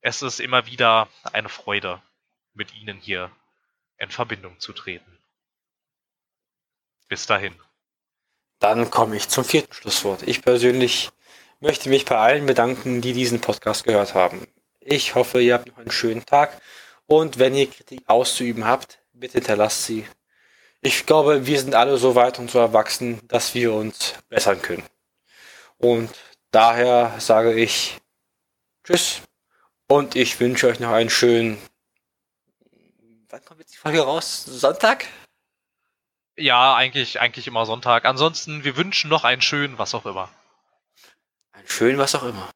Es ist immer wieder eine Freude, mit Ihnen hier in Verbindung zu treten. Bis dahin. Dann komme ich zum vierten Schlusswort. Ich persönlich möchte mich bei allen bedanken, die diesen Podcast gehört haben. Ich hoffe, ihr habt noch einen schönen Tag und wenn ihr Kritik auszuüben habt, bitte hinterlasst sie. Ich glaube, wir sind alle so weit und so erwachsen, dass wir uns bessern können. Und daher sage ich Tschüss und ich wünsche euch noch einen schönen. Wann kommt jetzt die Folge raus? Sonntag? Ja, eigentlich, eigentlich immer Sonntag. Ansonsten, wir wünschen noch einen schönen, was auch immer. Einen schönen, was auch immer.